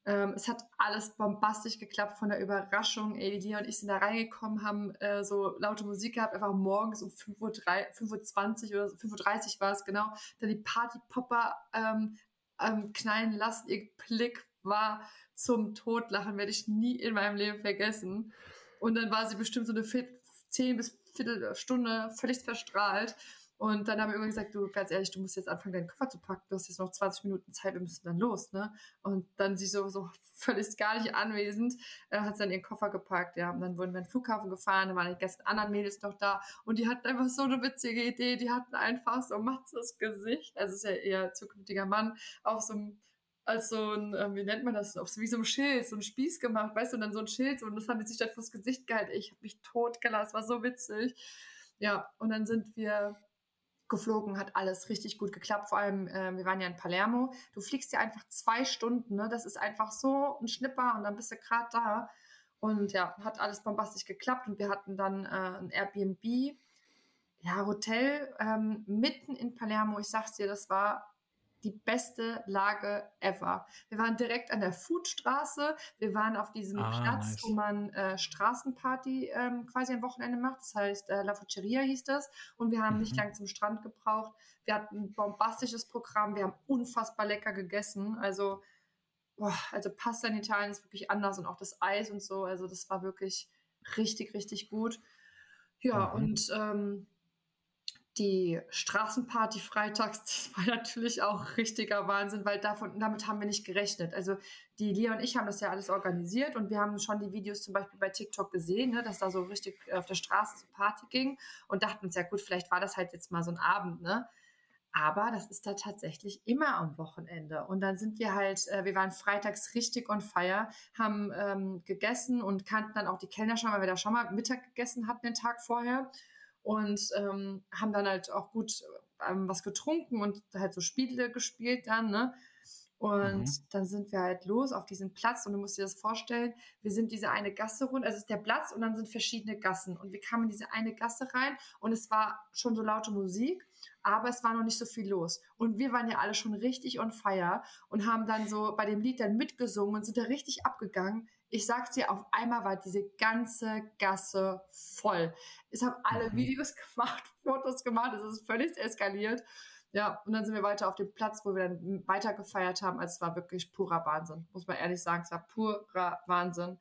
Ähm, es hat alles bombastisch geklappt von der Überraschung. Ey, Lia und ich sind da reingekommen, haben äh, so laute Musik gehabt, einfach morgens um 5.20 Uhr oder so, 5.30 Uhr war es genau. Dann die Partypopper ähm, ähm, knallen lassen. Ihr Blick war zum Totlachen, werde ich nie in meinem Leben vergessen. Und dann war sie bestimmt so eine Viertel, 10 bis Viertelstunde völlig verstrahlt. Und dann haben wir irgendwann gesagt, du, ganz ehrlich, du musst jetzt anfangen, deinen Koffer zu packen. Du hast jetzt noch 20 Minuten Zeit, wir müssen dann los, ne? Und dann sie so, so völlig gar nicht anwesend, äh, hat dann ihren Koffer gepackt, ja. Und dann wurden wir an den Flughafen gefahren, da waren die ganzen anderen Mädels noch da. Und die hatten einfach so eine witzige Idee. Die hatten einfach so Matzes Gesicht, also ist ja ihr zukünftiger Mann, auf so einem als so ein, ähm, wie nennt man das, auf wie so ein Schild, so ein Spieß gemacht, weißt du, und dann so ein Schild, und das haben die sich dann vors Gesicht gehalten. Ich habe mich totgelassen, war so witzig. Ja, und dann sind wir geflogen, hat alles richtig gut geklappt. Vor allem, äh, wir waren ja in Palermo. Du fliegst ja einfach zwei Stunden, ne? Das ist einfach so ein Schnipper und dann bist du gerade da. Und ja, hat alles bombastisch geklappt und wir hatten dann äh, ein Airbnb, ja, Hotel ähm, mitten in Palermo. Ich sag's dir, das war die beste Lage ever. Wir waren direkt an der Foodstraße. Wir waren auf diesem ah, Platz, nice. wo man äh, Straßenparty ähm, quasi am Wochenende macht. Das heißt, äh, La Fuceria hieß das. Und wir haben mhm. nicht lange zum Strand gebraucht. Wir hatten ein bombastisches Programm. Wir haben unfassbar lecker gegessen. Also, boah, also Pasta in Italien ist wirklich anders und auch das Eis und so. Also, das war wirklich richtig, richtig gut. Ja, mhm. und ähm, die Straßenparty freitags, das war natürlich auch richtiger Wahnsinn, weil davon, damit haben wir nicht gerechnet. Also die Lia und ich haben das ja alles organisiert und wir haben schon die Videos zum Beispiel bei TikTok gesehen, ne, dass da so richtig auf der Straße so Party ging und dachten uns, ja gut, vielleicht war das halt jetzt mal so ein Abend, ne? Aber das ist da tatsächlich immer am Wochenende. Und dann sind wir halt, äh, wir waren freitags richtig on fire, haben ähm, gegessen und kannten dann auch die Kellner schon, weil wir da schon mal Mittag gegessen hatten den Tag vorher und ähm, haben dann halt auch gut ähm, was getrunken und halt so Spiele gespielt dann, ne? Und mhm. dann sind wir halt los auf diesen Platz und du musst dir das vorstellen, wir sind diese eine Gasse rund, also es ist der Platz und dann sind verschiedene Gassen und wir kamen in diese eine Gasse rein und es war schon so laute Musik, aber es war noch nicht so viel los. Und wir waren ja alle schon richtig on fire und haben dann so bei dem Lied dann mitgesungen und sind da richtig abgegangen ich sag's dir, auf einmal war diese ganze Gasse voll. Es haben alle mhm. Videos gemacht, Fotos gemacht, es ist völlig eskaliert. Ja, und dann sind wir weiter auf dem Platz, wo wir dann weiter gefeiert haben. Also es war wirklich purer Wahnsinn, muss man ehrlich sagen. Es war purer Wahnsinn.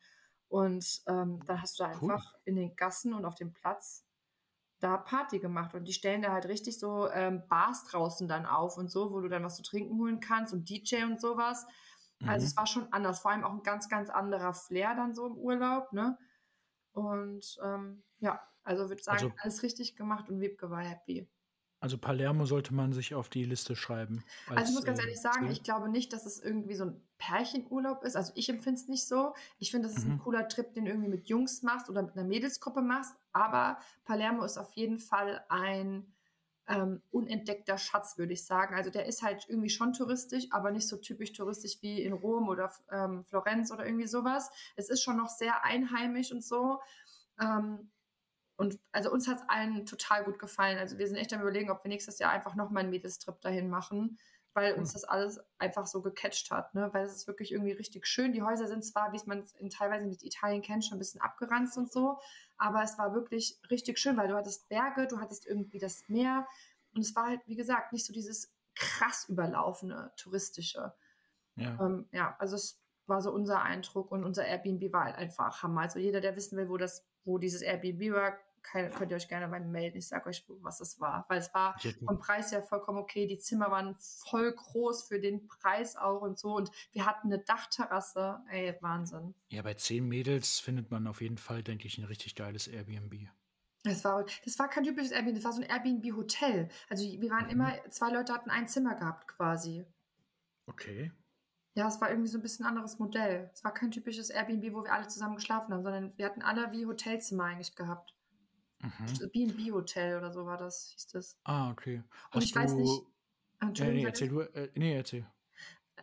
Und ähm, dann hast du da cool. einfach in den Gassen und auf dem Platz da Party gemacht. Und die stellen da halt richtig so ähm, Bars draußen dann auf und so, wo du dann was zu trinken holen kannst und DJ und sowas. Also mhm. es war schon anders, vor allem auch ein ganz, ganz anderer Flair dann so im Urlaub, ne? Und ähm, ja, also würde sagen, also, alles richtig gemacht und Wiebke war happy. Also Palermo sollte man sich auf die Liste schreiben. Als, also ich muss ganz ehrlich äh, sagen, ich glaube nicht, dass es irgendwie so ein Pärchenurlaub ist. Also ich empfinde es nicht so. Ich finde, das ist mhm. ein cooler Trip, den du irgendwie mit Jungs machst oder mit einer Mädelsgruppe machst. Aber Palermo ist auf jeden Fall ein ähm, unentdeckter Schatz, würde ich sagen. Also der ist halt irgendwie schon touristisch, aber nicht so typisch touristisch wie in Rom oder ähm, Florenz oder irgendwie sowas. Es ist schon noch sehr einheimisch und so. Ähm, und also uns hat es allen total gut gefallen. Also wir sind echt am überlegen, ob wir nächstes Jahr einfach nochmal einen Mädelstrip dahin machen weil uns das alles einfach so gecatcht hat, ne? Weil es ist wirklich irgendwie richtig schön. Die Häuser sind zwar, wie man es in teilweise mit Italien kennt, schon ein bisschen abgeranzt und so, aber es war wirklich richtig schön, weil du hattest Berge, du hattest irgendwie das Meer und es war halt, wie gesagt, nicht so dieses krass überlaufene touristische. Ja, ähm, ja also es war so unser Eindruck und unser Airbnb war halt einfach Hammer. Also jeder, der wissen will, wo das, wo dieses Airbnb war, könnt ihr euch gerne bei mir melden. Ich sage euch, was es war. Weil es war vom Preis her vollkommen okay. Die Zimmer waren voll groß für den Preis auch und so. Und wir hatten eine Dachterrasse. Ey, Wahnsinn. Ja, bei zehn Mädels findet man auf jeden Fall, denke ich, ein richtig geiles Airbnb. Das war, das war kein typisches Airbnb, das war so ein Airbnb-Hotel. Also wir waren mhm. immer, zwei Leute hatten ein Zimmer gehabt quasi. Okay. Ja, es war irgendwie so ein bisschen ein anderes Modell. Es war kein typisches Airbnb, wo wir alle zusammen geschlafen haben, sondern wir hatten alle wie Hotelzimmer eigentlich gehabt. Mhm. B&B-Hotel oder so war das, hieß das. Ah, okay. Hast Und ich du... weiß nicht. Ah, Entschuldigung. nee, erzähl du. Äh, nee, erzähl.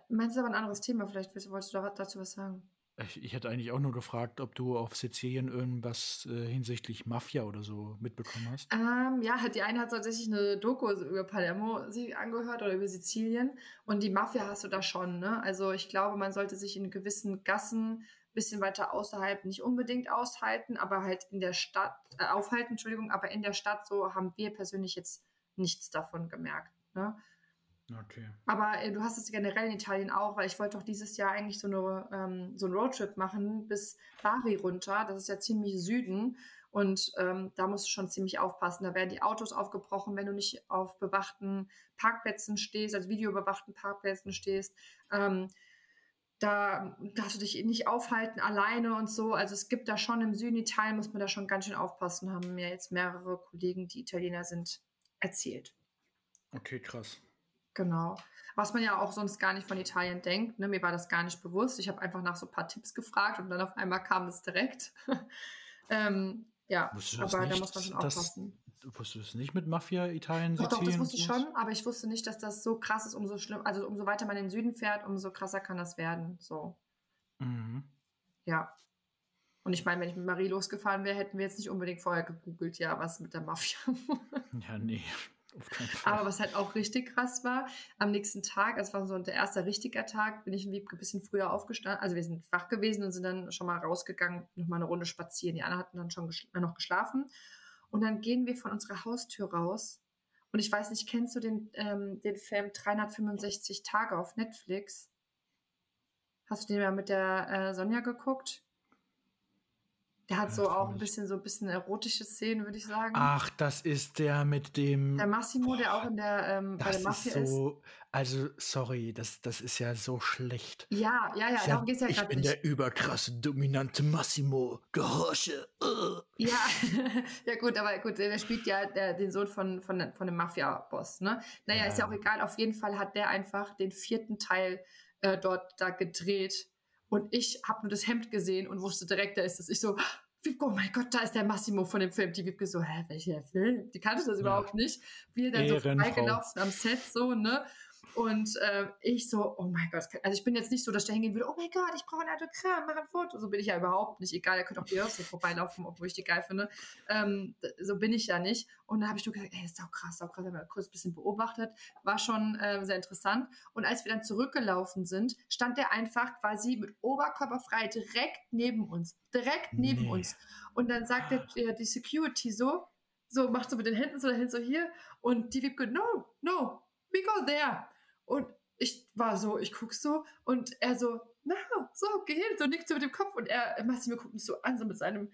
Meinst du aber ein anderes Thema? Vielleicht wolltest du dazu was sagen. Ich, ich hätte eigentlich auch nur gefragt, ob du auf Sizilien irgendwas äh, hinsichtlich Mafia oder so mitbekommen hast. Ähm, ja, die eine hat tatsächlich eine Doku über Palermo sie angehört oder über Sizilien. Und die Mafia hast du da schon, ne? Also ich glaube, man sollte sich in gewissen Gassen bisschen weiter außerhalb nicht unbedingt aushalten, aber halt in der Stadt, äh, aufhalten, Entschuldigung, aber in der Stadt so haben wir persönlich jetzt nichts davon gemerkt. Ne? Okay. Aber äh, du hast es generell in Italien auch, weil ich wollte doch dieses Jahr eigentlich so, eine, ähm, so einen Roadtrip machen bis Bari runter. Das ist ja ziemlich Süden. Und ähm, da musst du schon ziemlich aufpassen. Da werden die Autos aufgebrochen, wenn du nicht auf bewachten Parkplätzen stehst, also videobewachten Parkplätzen stehst. Ähm, da darfst du dich nicht aufhalten alleine und so. Also es gibt da schon im Süden Italien, muss man da schon ganz schön aufpassen, haben mir jetzt mehrere Kollegen, die Italiener sind, erzählt. Okay, krass. Genau. Was man ja auch sonst gar nicht von Italien denkt. Ne? Mir war das gar nicht bewusst. Ich habe einfach nach so ein paar Tipps gefragt und dann auf einmal kam es direkt. ähm, ja, aber da muss man schon aufpassen. Wusstest du es nicht mit Mafia Italien, Doch, doch, das wusste ich schon, aber ich wusste nicht, dass das so krass ist, umso schlimm, also umso weiter man in den Süden fährt, umso krasser kann das werden. So. Mhm. Ja. Und ich meine, wenn ich mit Marie losgefahren wäre, hätten wir jetzt nicht unbedingt vorher gegoogelt, ja, was mit der Mafia. Ja, nee. Auf keinen Fall. Aber was halt auch richtig krass war, am nächsten Tag, es war so der erste richtige Tag, bin ich ein bisschen früher aufgestanden. Also wir sind wach gewesen und sind dann schon mal rausgegangen, nochmal eine Runde spazieren. Die anderen hatten dann schon geschl noch geschlafen. Und dann gehen wir von unserer Haustür raus. Und ich weiß nicht, kennst du den, ähm, den Film 365 Tage auf Netflix? Hast du den mal mit der äh, Sonja geguckt? Der hat Ja, so auch ein ich. bisschen so ein bisschen erotische Szenen, würde ich sagen. Ach, das ist der mit dem. Der Massimo, der Boah, auch in der, ähm, bei der Mafia ist. so. Also, sorry, das, das ist ja so schlecht. Ja, ja, ja, Ja, darum geht es ja ich gerade bin nicht. der überkrasse, dominante Massimo. Gehorche. äh. Ja, ja gut, aber gut, der spielt ja der, den Sohn von, von, von dem Mafia-Boss, ne? Naja, ist ja auch Ja. egal. Auf jeden Fall hat der einfach den vierten Teil äh, dort da gedreht. Und ich habe nur das Hemd gesehen und wusste direkt, da ist es. Ich so, Wiebke, oh mein Gott, da ist der Massimo von dem Film. Die Wiebke so, hä, welcher Film? Die kannte das Ja. überhaupt nicht. Wir dann so Ehrenfrau. vorbeigelaufen am Set, so, ne? Und äh, ich so, oh mein Gott, also ich bin jetzt nicht so, dass ich da hingehen würde, oh mein Gott, ich brauche ein Autogramm, mach ein Foto. So bin ich ja überhaupt nicht. Egal, ihr könnt auch Beyoncé vorbeilaufen, obwohl ich die geil finde. Ähm, so bin ich ja nicht. Und dann habe ich nur gesagt, ey, ist doch krass, auch krass, haben wir kurz ein bisschen beobachtet. War schon ähm, sehr interessant. Und als wir dann zurückgelaufen sind, stand der einfach quasi mit Oberkörper frei direkt neben uns. Direkt neben Nee. uns. Und dann sagt der, der, die Security so, so macht so mit den Händen so dahin, so hier. Und die Wiebke, no, no, we go there. Und ich war so, ich guck so und er so, na, so, geh hin, so nickt so mit dem Kopf und er, Massimo guckt mich so an, so mit seinem,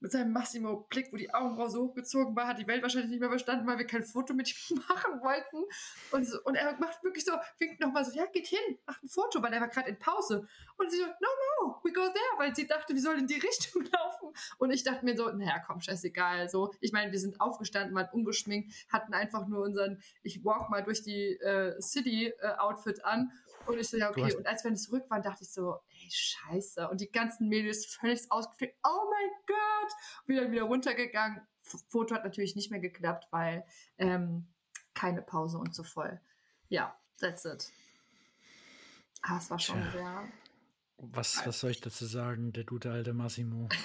mit seinem Massimo-Blick, wo die Augenbraue so hochgezogen war, hat die Welt wahrscheinlich nicht mehr verstanden, weil wir kein Foto mit ihm machen wollten. Und, so, und er macht wirklich so, winkt nochmal so, ja, geht hin, macht ein Foto, weil er war gerade in Pause. Und sie so, no, no, we go there, weil sie dachte, wir sollen in die Richtung laufen. Und ich dachte mir so, naja, komm, scheißegal. So, ich meine, wir sind aufgestanden, waren ungeschminkt, hatten einfach nur unseren, ich walk mal durch die äh, City-Outfit an. Und ich so, ja, okay. Und als wir dann zurück waren, dachte ich so, ey, scheiße. Und die ganzen Mädels völlig ausgeflippt. Oh mein Gott! Wieder, wieder runtergegangen. F Foto hat natürlich nicht mehr geklappt, weil ähm, keine Pause und so voll. Ja, that's it. Ah, es war schon Tja. sehr. Was, was soll ich dazu sagen? Der gute alte Massimo.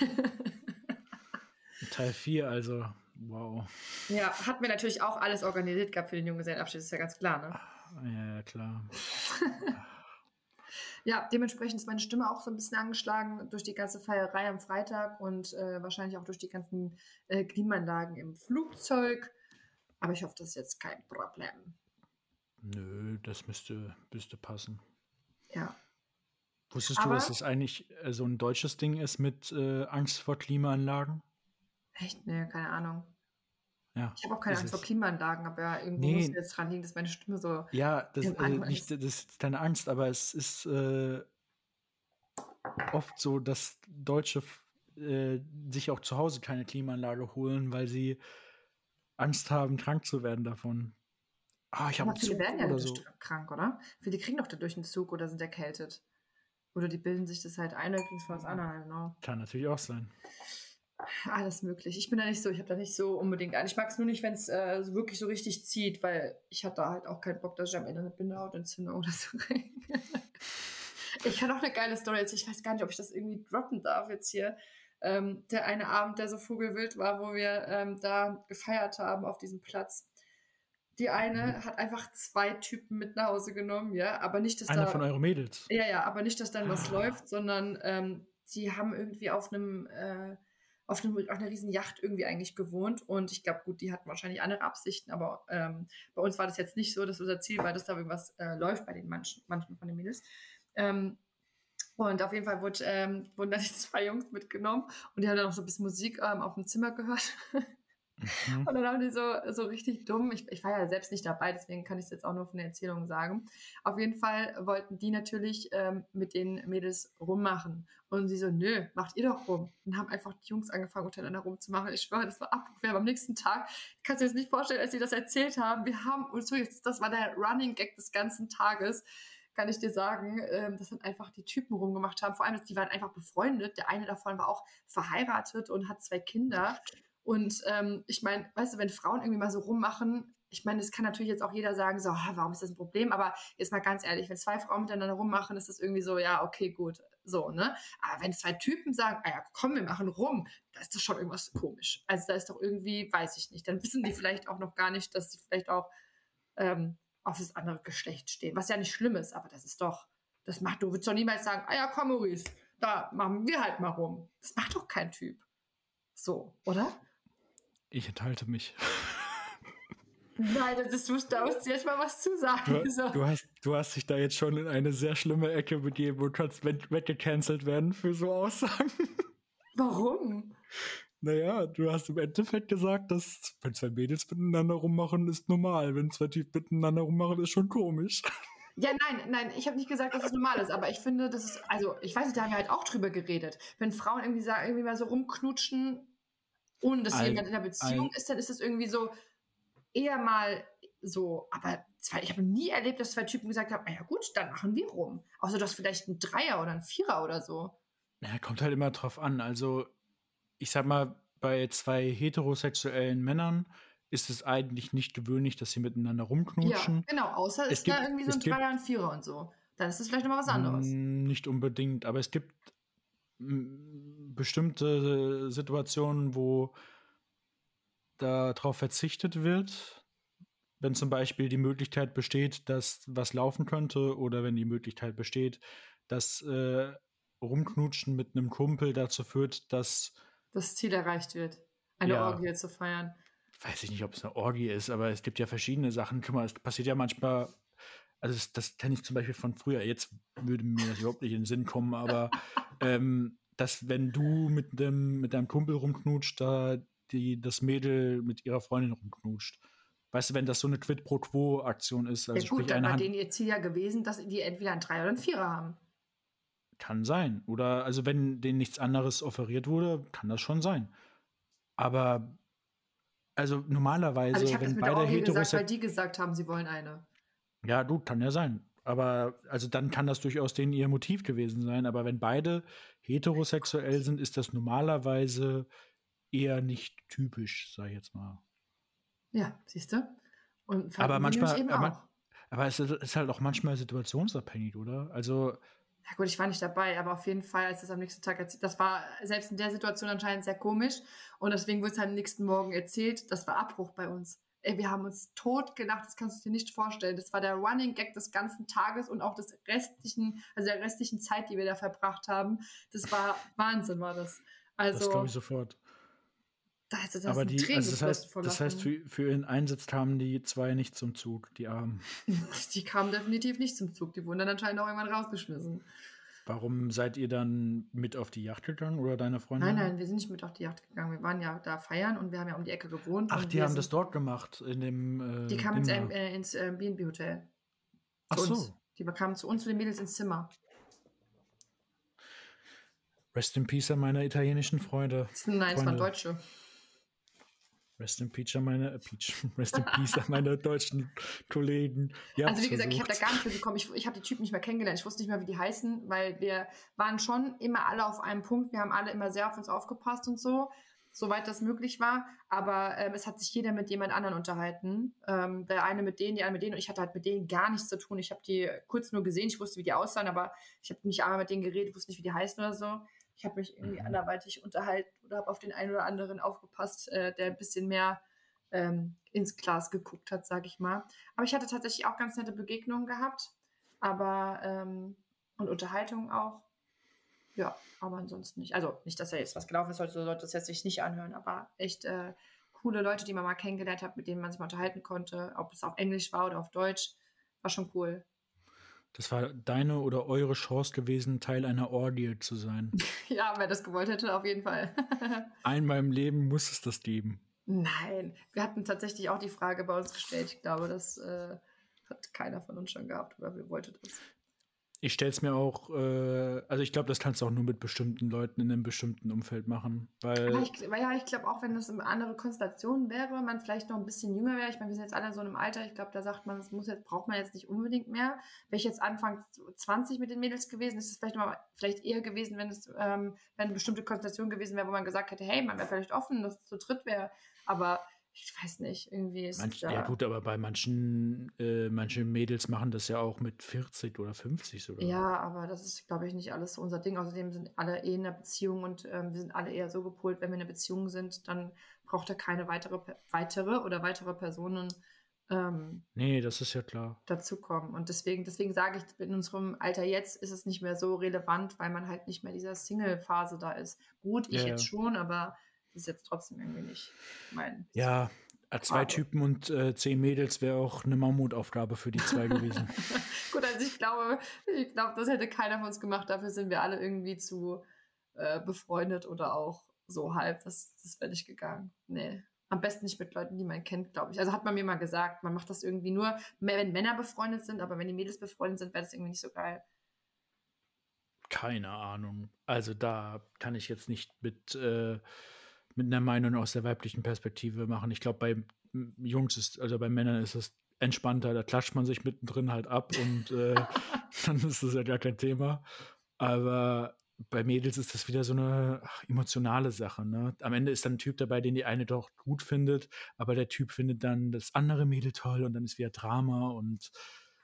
Teil 4, also, wow. Ja, hatten wir natürlich auch alles organisiert gehabt für den Junggesellenabschied, ist ja ganz klar, ne? Ja, klar. Ja, dementsprechend ist meine Stimme auch so ein bisschen angeschlagen durch die ganze Feierei am Freitag und äh, wahrscheinlich auch durch die ganzen äh, Klimaanlagen im Flugzeug. Aber ich hoffe, das ist jetzt kein Problem. Nö, das müsste, müsste passen. Ja. Wusstest du, Aber- dass es eigentlich äh, so ein deutsches Ding ist mit äh, Angst vor Klimaanlagen? Echt? Nee, keine Ahnung. Ja. Ich habe auch keine Angst vor. Klimaanlagen, aber irgendwo Nee. muss jetzt dran liegen, dass meine Stimme so. Ja, das, Anfang nicht, ist- das ist keine Angst, aber es ist äh, oft so, dass Deutsche äh, sich auch zu Hause keine Klimaanlage holen, weil sie Angst haben, krank zu werden davon. Ah, ich habe viele Zug werden ja oder so. krank, oder? Viele kriegen doch dadurch einen Zug oder sind erkältet. Oder die bilden sich das halt ein es von uns an, I don't know. Kann natürlich auch sein. Alles möglich. Ich bin da nicht so, ich habe da nicht so unbedingt ein. Ich mag es nur nicht, wenn es äh, wirklich so richtig zieht, weil ich hatte da halt auch keinen Bock, dass ich am Ende eine Bindehautentzündung oder so kriege. ich kann auch eine geile Story erzählen. Ich weiß gar nicht, ob ich das irgendwie droppen darf jetzt hier. Ähm, der eine Abend, der so vogelwild war, wo wir ähm, da gefeiert haben auf diesem Platz. Die eine Mhm. hat einfach zwei Typen mit nach Hause genommen, ja, aber nicht, dass Einer da von euren Mädels. ja, ja, aber nicht, dass dann was Ah. läuft, sondern ähm, die haben irgendwie auf einem, äh, auf, einem, auf einer riesen Yacht irgendwie eigentlich gewohnt und ich glaube, gut, die hatten wahrscheinlich andere Absichten, aber ähm, bei uns war das jetzt nicht so, dass unser Ziel war, dass da irgendwas äh, läuft bei den manchen, manchen von den Mädels. Ähm, und auf jeden Fall wurde, ähm, wurden dann die zwei Jungs mitgenommen und die haben dann auch so ein bisschen Musik ähm, auf dem Zimmer gehört. Mhm. Und dann haben die so, so richtig dumm, ich, ich war ja selbst nicht dabei, deswegen kann ich es jetzt auch nur von der Erzählung sagen. Auf jeden Fall wollten die natürlich ähm, mit den Mädels rummachen. Und sie so, nö, macht ihr doch rum. Und haben einfach die Jungs angefangen, untereinander rumzumachen. Ich schwöre, das war Abwehr am nächsten Tag. Kannst du dir das nicht vorstellen, als sie das erzählt haben. Wir haben, und so das war der Running Gag des ganzen Tages kann ich dir sagen, ähm, dass dann einfach die Typen rumgemacht haben. Vor allem, die waren einfach befreundet. Der eine davon war auch verheiratet und hat zwei Kinder. Und ähm, ich meine, weißt du, wenn Frauen irgendwie mal so rummachen, ich meine, das kann natürlich jetzt auch jeder sagen, so, "Ah, warum ist das ein Problem? Aber jetzt mal ganz ehrlich, wenn zwei Frauen miteinander rummachen, ist das irgendwie so, ja, okay, gut. So, ne? Aber wenn zwei Typen sagen, ah ja, komm, wir machen rum, da ist das schon irgendwas komisch. Also da ist doch irgendwie, weiß ich nicht, dann wissen die vielleicht auch noch gar nicht, dass sie vielleicht auch ähm, auf das andere Geschlecht stehen. Was ja nicht schlimm ist, aber das ist doch, das macht, du würdest doch niemals sagen, ah ja, komm, Maurice, da machen wir halt mal rum. Das macht doch kein Typ. So, oder? Ich enthalte mich. Nein, das ist, du jetzt mal was zu sagen. Du, so. du, hast, du hast dich da jetzt schon in eine sehr schlimme Ecke begeben und kannst weggecancelt werden für so Aussagen. Warum? Naja, du hast im Endeffekt gesagt, dass wenn zwei Mädels miteinander rummachen, ist normal. Wenn zwei Typen miteinander rummachen, ist schon komisch. Ja, nein, nein, ich habe nicht gesagt, dass es normal ist, aber ich finde, das ist, also ich weiß nicht, da haben wir halt auch drüber geredet. Wenn Frauen irgendwie sagen, irgendwie mal so rumknutschen, ohne dass ein, jemand in einer Beziehung ein, ist, dann ist das irgendwie so eher mal so, aber zwei, ich habe nie erlebt, dass zwei Typen gesagt haben, ja gut, dann machen wir rum. Außer du hast vielleicht ein Dreier oder ein Vierer oder so. Ja, kommt halt immer drauf an. Also, ich sag mal, bei zwei heterosexuellen Männern ist es eigentlich nicht gewöhnlich, dass sie miteinander rumknutschen. Ja, genau, außer es ist da irgendwie so ein Dreier und Vierer und so. Dann ist das vielleicht nochmal was anderes. Mm, nicht unbedingt, aber es gibt bestimmte Situationen, wo darauf verzichtet wird, wenn zum Beispiel die Möglichkeit besteht, dass was laufen könnte oder wenn die Möglichkeit besteht, dass äh, Rumknutschen mit einem Kumpel dazu führt, dass das Ziel erreicht wird, eine ja, Orgie zu feiern. Weiß ich nicht, ob es eine Orgie ist, aber es gibt ja verschiedene Sachen. Guck mal, es passiert ja manchmal, also das, das kenne ich zum Beispiel von früher, jetzt würde mir das überhaupt nicht in den Sinn kommen, aber ähm, dass wenn du mit dem, mit deinem Kumpel rumknutscht, da die, das Mädel mit ihrer Freundin rumknutscht. Weißt du, wenn das so eine Quid pro Quo Aktion ist, also ja, gut, sprich dann war denen ihr Ziel ja gewesen, dass die entweder ein Dreier oder ein Vierer haben. Kann sein. Oder also wenn denen nichts anderes offeriert wurde, kann das schon sein. Aber also normalerweise, also ich wenn beide Orgie gesagt, weil die gesagt haben, sie wollen eine. Ja, du, kann ja sein. Aber also dann kann das durchaus denen ihr Motiv gewesen sein. Aber wenn beide heterosexuell sind, ist das normalerweise eher nicht typisch, sag ich jetzt mal. Ja, siehst du? Und aber manchmal, aber, aber es ist halt auch manchmal situationsabhängig, oder? Also ja gut, ich war nicht dabei, aber auf jeden Fall, als es am nächsten Tag erzählt, das war selbst in der Situation anscheinend sehr komisch und deswegen wurde es am nächsten Morgen erzählt, das war Abbruch bei uns. Ey, wir haben uns tot gelacht, das kannst du dir nicht vorstellen. Das war der Running Gag des ganzen Tages und auch des restlichen, also der restlichen Zeit, die wir da verbracht haben. Das war Wahnsinn, war das. Also, das glaube ich sofort. Ist das Aber die, also das heißt, das heißt für, für ihren Einsatz kamen die zwei nicht zum Zug, die Armen. Die kamen definitiv nicht zum Zug. Die wurden dann anscheinend auch irgendwann rausgeschmissen. Warum seid ihr dann mit auf die Yacht gegangen oder deine Freundin? Nein, nein, wir sind nicht mit auf die Yacht gegangen. Wir waren ja da feiern und wir haben ja um die Ecke gewohnt. Ach, die haben das dort gemacht, in dem. Äh, die kamen ins, äh, ins äh, BB-Hotel. Ach uns. so. Die kamen zu uns mit den Mädels ins Zimmer. Rest in Peace an meine italienischen Freunde. Nein, es waren Deutsche. Rest in Peace an meine, äh, Peach, Rest in Peace an meine deutschen Kollegen. also wie gesagt, versucht. ich habe da gar nicht mitbekommen. Ich, ich habe die Typen nicht mehr kennengelernt. Ich wusste nicht mehr, wie die heißen, weil wir waren schon immer alle auf einem Punkt. Wir haben alle immer sehr auf uns aufgepasst und so, soweit das möglich war. Aber ähm, es hat sich jeder mit jemand anderen unterhalten. Ähm, der eine mit denen, die andere mit denen. Und ich hatte halt mit denen gar nichts zu tun. Ich habe die kurz nur gesehen. Ich wusste, wie die aussahen, aber ich habe nicht einmal mit denen geredet, wusste nicht, wie die heißen oder so ich habe mich irgendwie mhm. anderweitig unterhalten oder habe auf den einen oder anderen aufgepasst, äh, der ein bisschen mehr ähm, ins Glas geguckt hat, sage ich mal. Aber ich hatte tatsächlich auch ganz nette Begegnungen gehabt, aber ähm, und Unterhaltungen auch. Ja, aber ansonsten nicht. Also nicht, dass er jetzt was gelaufen ist, sollte, sollte das jetzt sich nicht anhören, aber echt äh, coole Leute, die man mal kennengelernt hat, mit denen man sich mal unterhalten konnte, ob es auf Englisch war oder auf Deutsch, war schon cool. Das war deine oder eure Chance gewesen, Teil einer Orgie zu sein. ja, wer das gewollt hätte, auf jeden Fall. Einmal im Leben muss es das geben. Nein, wir hatten tatsächlich auch die Frage bei uns gestellt. Ich glaube, das äh, hat keiner von uns schon gehabt oder wir wollten das. Ich stelle es mir auch, äh, also ich glaube, das kannst du auch nur mit bestimmten Leuten in einem bestimmten Umfeld machen. Weil ich, ja, ich glaube auch, wenn das eine andere Konstellation wäre, man vielleicht noch ein bisschen jünger wäre. Ich meine, wir sind jetzt alle so in einem Alter, ich glaube, da sagt man, das muss jetzt, braucht man jetzt nicht unbedingt mehr. Wäre ich jetzt Anfang 20 mit den Mädels gewesen, ist es vielleicht mal, vielleicht eher gewesen, wenn es ähm, wenn eine bestimmte Konstellation gewesen wäre, wo man gesagt hätte, hey, man wäre vielleicht offen, dass es zu dritt wäre. Aber ich weiß nicht, irgendwie ist Manch, da, ja gut, aber bei manchen, äh, manche Mädels machen das ja auch mit 40 oder 50 sogar. Ja, aber das ist, glaube ich, nicht alles so unser Ding. Außerdem sind alle eh in einer Beziehung und ähm, wir sind alle eher so gepolt, wenn wir in einer Beziehung sind, dann braucht er keine weitere, weitere oder weitere Personen ähm, nee, das ist ja klar. dazukommen. Und deswegen, deswegen sage ich, in unserem Alter jetzt ist es nicht mehr so relevant, weil man halt nicht mehr dieser Single-Phase da ist. Gut, ich Ja, jetzt ja. schon, aber ist jetzt trotzdem irgendwie nicht mein. Ja, äh, zwei Frage. Typen und äh, zehn Mädels wäre auch eine Mammutaufgabe für die zwei gewesen. Gut, also ich glaube, ich glaube, das hätte keiner von uns gemacht. Dafür sind wir alle irgendwie zu äh, befreundet oder auch so halb. Das, das wäre nicht gegangen. Nee. Am besten nicht mit Leuten, die man kennt, glaube ich. Also hat man mir mal gesagt, man macht das irgendwie nur, wenn Männer befreundet sind, aber wenn die Mädels befreundet sind, wäre das irgendwie nicht so geil. Keine Ahnung. Also da kann ich jetzt nicht mit, äh, mit einer Meinung aus der weiblichen Perspektive machen. Ich glaube, bei Jungs ist, also bei Männern ist es entspannter, da klatscht man sich mittendrin halt ab und äh, dann ist das ja gar kein Thema. Aber bei Mädels ist das wieder so eine ach, emotionale Sache. Ne? Am Ende ist dann ein Typ dabei, den die eine doch gut findet, aber der Typ findet dann das andere Mädel toll und dann ist wieder Drama und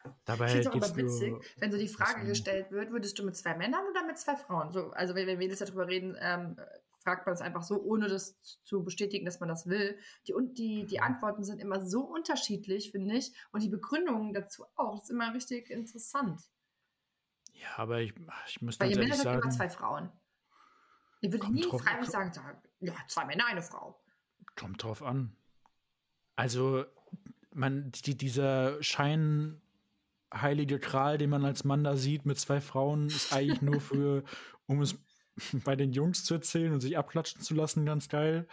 Ich dabei finde es witzig, wenn so die Frage gestellt wird, würdest du mit zwei Männern oder mit zwei Frauen? So, also wenn wir Mädels darüber reden, ähm, fragt man es einfach so, ohne das zu bestätigen, dass man das will. Die, und die, die Antworten sind immer so unterschiedlich, finde ich. Und die Begründungen dazu auch. Das ist immer richtig interessant. Ja, aber ich, ich muss Weil ihr Männer sagt immer sagen, zwei Frauen. Ihr würdet nie freiwillig sagen, sagen, ja, zwei Männer, eine Frau. kommt drauf an. Also, man, die, dieser Schein heilige Gral, den man als Mann da sieht mit zwei Frauen, ist eigentlich nur für, um es bei den Jungs zu erzählen und sich abklatschen zu lassen, ganz geil.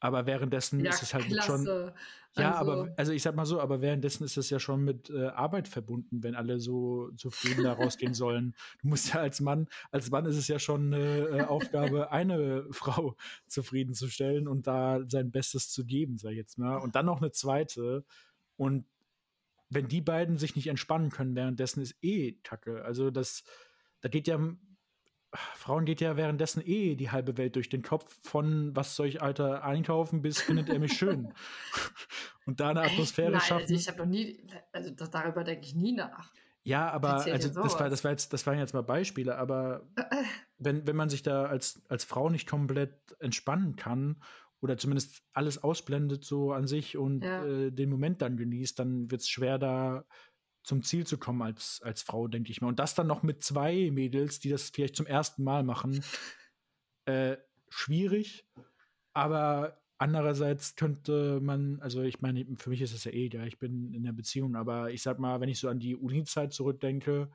Aber währenddessen Ja, ist es halt klasse. schon. Ja, Also- aber also ich sag mal so, aber währenddessen ist es ja schon mit äh, Arbeit verbunden, wenn alle so zufrieden da rausgehen sollen. Du musst ja als Mann, als Mann ist es ja schon eine äh, Aufgabe, eine Frau zufriedenzustellen und da sein Bestes zu geben, sag ich jetzt mal. Und dann noch eine zweite. Und wenn die beiden sich nicht entspannen können, währenddessen ist eh Kacke. Also das, da geht ja Frauen geht ja währenddessen eh die halbe Welt durch den Kopf von was soll ich Alter einkaufen bis findet er mich schön. Und da eine? Atmosphäre Nein, schaffen. Also ich habe noch nie, also darüber denke ich nie nach. ja, aber also das war, das war jetzt, das waren jetzt mal Beispiele, aber wenn, wenn man sich da als, als Frau nicht komplett entspannen kann oder zumindest alles ausblendet so an sich und Ja. äh, den Moment dann genießt, dann wird es schwer da zum Ziel zu kommen als, als Frau, denke ich mal. Und das dann noch mit zwei Mädels, die das vielleicht zum ersten Mal machen, äh, schwierig. Aber andererseits könnte man, also ich meine, für mich ist es ja eh, ja, ich bin in der Beziehung, aber ich sag mal, wenn ich so an die Uni-Zeit zurückdenke,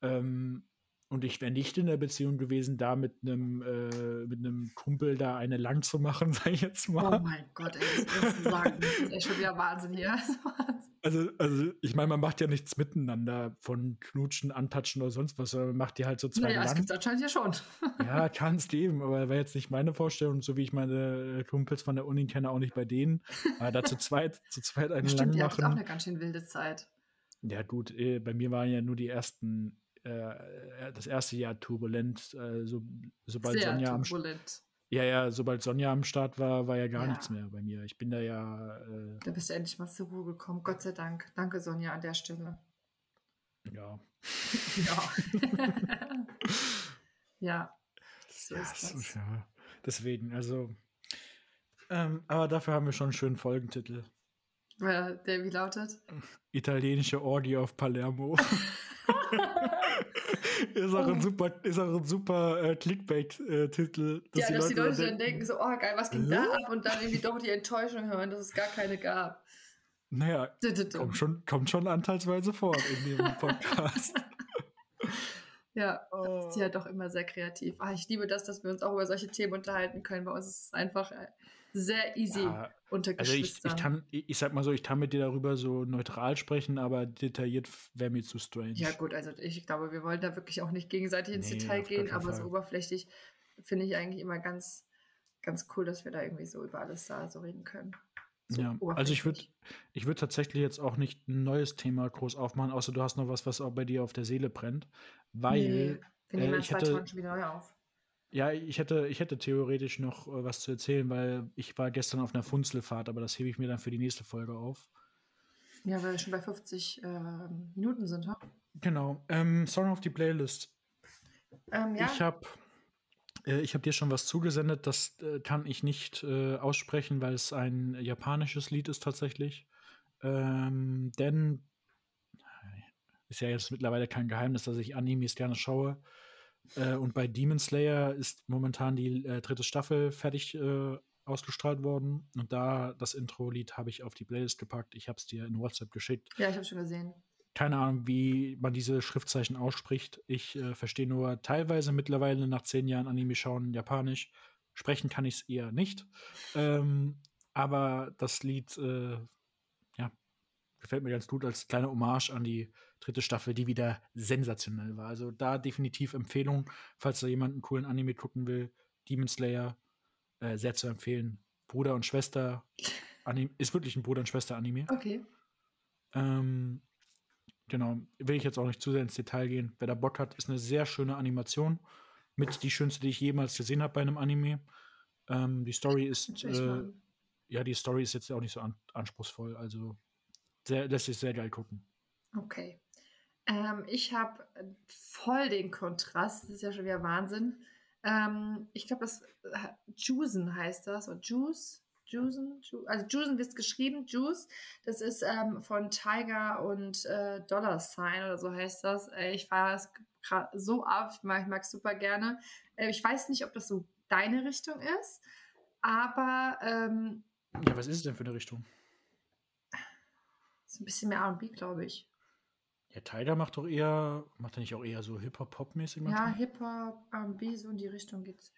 ähm, und ich wäre nicht in der Beziehung gewesen, da mit einem äh, mit einem Kumpel da eine lang zu machen, sag ich jetzt Oh mal. mein Gott, ey, das du sagen. Das ist echt schon wieder Wahnsinn hier. Also, also ich meine, man macht ja nichts miteinander von Knutschen, Antatschen oder sonst was, sondern man macht die halt so zwei naja, es lang. gibt anscheinend ja schon. Ja, kann es geben, aber war jetzt nicht meine Vorstellung, so wie ich meine äh, Kumpels von der Uni kenne, auch nicht bei denen. Aber da zu zweit, zu zweit einen lang Stimmt, ihr hattet auch machen. eine ganz schön wilde Zeit. Ja, gut, äh, bei mir waren ja nur die ersten, äh, das erste Jahr turbulent. Äh, so, sobald Sehr Sonja am turbulent. ja, ja, sobald Sonja am Start war, war ja gar Ja. nichts mehr bei mir. Ich bin da ja, äh, Da bist du endlich mal zur Ruhe gekommen. Gott sei Dank. Danke, Sonja, an der Stelle. ja. Ja. ja. So Ja, ist so, das. ja. Deswegen, also. Ähm, aber dafür haben wir schon einen schönen Folgentitel. Äh, Der wie lautet? Italienische Orgie auf Palermo. ist auch ein Oh. super, ist auch ein super äh, Clickbait-Titel. ja, dass die Leute dann denken, so, oh geil, was ging da ab? Und dann irgendwie doch die Enttäuschung hören, dass es gar keine gab. Naja, kommt schon, kommt schon anteilsweise vor in dem Podcast. Ja, das ist ja doch immer sehr kreativ. Ah, ich liebe das, dass wir uns auch über solche Themen unterhalten können. Bei uns ist es einfach äh, sehr easy Ja, unter also ich, ich kann, ich, sag mal so, ich kann mit dir darüber so neutral sprechen, aber detailliert wäre mir zu strange. Ja, gut, also ich glaube, wir wollen da wirklich auch nicht gegenseitig ins Nee, Detail gehen, aber so Fall. oberflächlich finde ich eigentlich immer ganz, ganz cool, dass wir da irgendwie so über alles da so reden können. So Ja, also ich würde ich würd tatsächlich jetzt auch nicht ein neues Thema groß aufmachen, außer du hast noch was, was auch bei dir auf der Seele brennt. Weil, Nee, wir nehmen äh, ich Tagen schon wieder neu auf. Ja, ich hätte, ich hätte theoretisch noch äh, was zu erzählen, weil ich war gestern auf einer Funzelfahrt, aber das hebe ich mir dann für die nächste Folge auf. Ja, weil wir schon bei 50 äh, Minuten sind, ha? Genau. Ähm, Song auf die Playlist. Ähm, ja. Ich habe äh, ich hab dir schon was zugesendet, das äh, kann ich nicht äh, aussprechen, weil es ein japanisches Lied ist tatsächlich. Ähm, denn ist ja jetzt mittlerweile kein Geheimnis, dass ich Animes gerne schaue. Äh, und bei Demon Slayer ist momentan die äh, dritte Staffel fertig äh, ausgestrahlt worden. Und da das Intro-Lied habe ich auf die Playlist gepackt. Ich habe es dir in WhatsApp geschickt. Ja, ich habe schon gesehen. Keine Ahnung, wie man diese Schriftzeichen ausspricht. Ich äh, verstehe nur teilweise mittlerweile nach zehn Jahren Anime schauen Japanisch. Sprechen kann ich es eher nicht. Ähm, aber das Lied, äh, gefällt mir ganz gut als kleine Hommage an die dritte Staffel, die wieder sensationell war. Also da definitiv Empfehlung, falls da jemand einen coolen Anime gucken will. Demon Slayer, äh, sehr zu empfehlen. Bruder und Schwester, Anime, ist wirklich ein Bruder und Schwester Anime. Okay. Ähm, genau, will ich jetzt auch nicht zu sehr ins Detail gehen. Wer da Bock hat, ist eine sehr schöne Animation. Mit die schönste, die ich jemals gesehen habe bei einem Anime. Ähm, die Story ist, äh, ja, die Story ist jetzt auch nicht so an anspruchsvoll. Also sehr, lässt sich sehr geil gucken. Okay. Ähm, ich habe voll den Kontrast, das ist ja schon wieder Wahnsinn. Ähm, ich glaube, das äh, Jusen heißt das, oder Juice, Jusen, Ju also Jusen wird geschrieben, Juice. Das ist ähm, von Tiger und äh, Dollar Sign oder so heißt das. Äh, ich fahre es so ab, ich mag es super gerne. Äh, ich weiß nicht, ob das so deine Richtung ist, aber ähm, ja, was ist es denn für eine Richtung? So ein bisschen mehr RB, glaube ich. Ja, Tiger macht doch eher, macht er nicht auch eher so Hip-Hop-Pop-mäßig? Ja, Hip-Hop, RB, so in die Richtung geht's.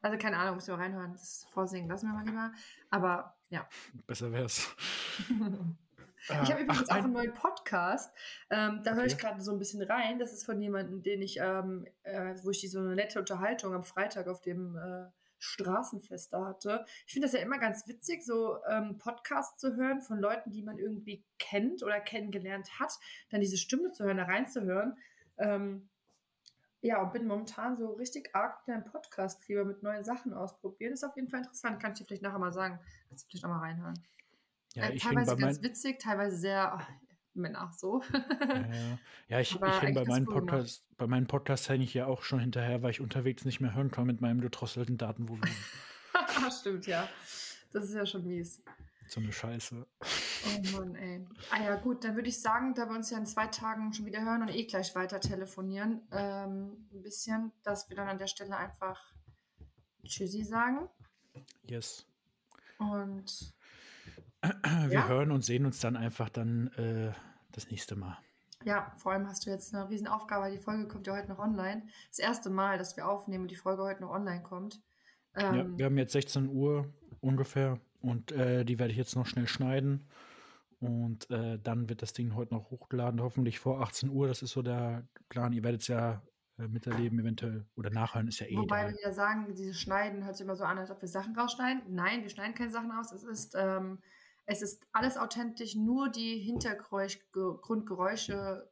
Also keine Ahnung, muss ich mal reinhören. Das vorsingen lassen wir mal lieber. Aber ja. Besser wär's. ich habe übrigens Ach, auch einen neuen Podcast. Ähm, da okay. höre ich gerade so ein bisschen rein. Das ist von jemandem, den ich, ähm, äh, wo ich die so eine nette Unterhaltung am Freitag auf dem äh, Straßenfeste hatte. Ich finde das ja immer ganz witzig, so ähm, Podcasts zu hören von Leuten, die man irgendwie kennt oder kennengelernt hat, dann diese Stimme zu hören, da reinzuhören. Ähm, ja, und bin momentan so richtig arg mit deinem Podcast-Fieber mit neuen Sachen ausprobieren. Ist auf jeden Fall interessant. Kann ich dir vielleicht nachher mal sagen. Kannst du vielleicht auch mal reinhören. Ja, äh, teilweise ganz witzig, teilweise sehr, Männer so. ja, ja, ich, ich hänge bei, meinen Podcast, bei meinen Podcasts hänge ich ja auch schon hinterher, weil ich unterwegs nicht mehr hören kann mit meinem gedrosselten Datenvolumen. Stimmt, ja. Das ist ja schon mies. So eine Scheiße. Oh Mann, ey. Ah ja, gut, dann würde ich sagen, da wir uns ja in zwei Tagen schon wieder hören und eh gleich weiter telefonieren, ähm, ein bisschen, dass wir dann an der Stelle einfach Tschüssi sagen. Yes. Und wir ja? hören und sehen uns dann einfach dann äh, das nächste Mal. Ja, vor allem hast du jetzt eine Riesenaufgabe. Die Folge kommt ja heute noch online. Das erste Mal, dass wir aufnehmen und die Folge heute noch online kommt. Ähm, ja, wir haben jetzt 16 Uhr ungefähr und äh, die werde ich jetzt noch schnell schneiden. Und äh, dann wird das Ding heute noch hochgeladen, hoffentlich vor 18 Uhr. Das ist so der Plan. Ihr werdet es ja äh, miterleben, eventuell. Oder nachhören ist ja eh. Wobei wir ja sagen, dieses Schneiden hört sich immer so an, als ob wir Sachen rausschneiden. Nein, wir schneiden keine Sachen raus. Es ist ähm, es ist alles authentisch, nur die Hintergrundgeräusche,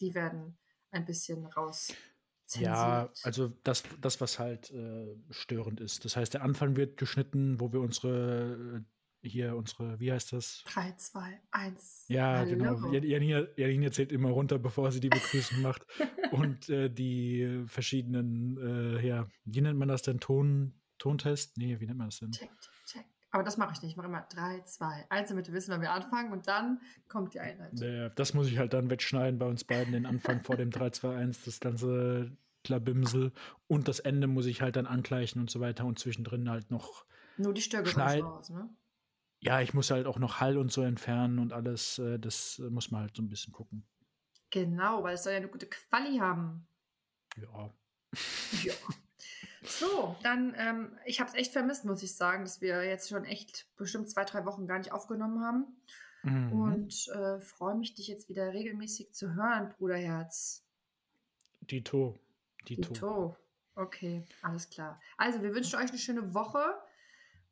die werden ein bisschen raus. Ja, also das, das was halt äh, störend ist. Das heißt, der Anfang wird geschnitten, wo wir unsere, äh, hier unsere, wie heißt das? 3, 2, 1. Ja, Hallo. genau. Janina, Janina zählt immer runter, bevor sie die Begrüßung macht. Und äh, die verschiedenen, äh, ja, wie nennt man das denn? Ton, Tontest? Nee, wie nennt man das denn? Check, check. Aber das mache ich nicht. Ich mache immer 3, 2, 1, damit wir wissen, wann wir anfangen und dann kommt die Einheit. Naja, das muss ich halt dann wegschneiden bei uns beiden, den Anfang vor dem 3, 2, 1, das ganze Klabimsel. Und das Ende muss ich halt dann angleichen und so weiter und zwischendrin halt noch. Nur die Störgeräusche raus, ne? Ja, ich muss halt auch noch Hall und so entfernen und alles. Äh, das muss man halt so ein bisschen gucken. Genau, weil es soll ja eine gute Quali haben. Ja. Ja. So, dann, ähm, ich habe es echt vermisst, muss ich sagen, dass wir jetzt schon echt bestimmt zwei, drei Wochen gar nicht aufgenommen haben. Mhm. Und äh, freue mich, dich jetzt wieder regelmäßig zu hören, Bruderherz. Dito. Dito. Dito. Okay, alles klar. Also, wir wünschen euch eine schöne Woche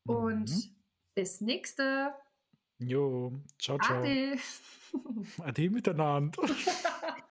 und mhm. bis nächste. Jo, ciao, ciao. Ade. Ade miteinander.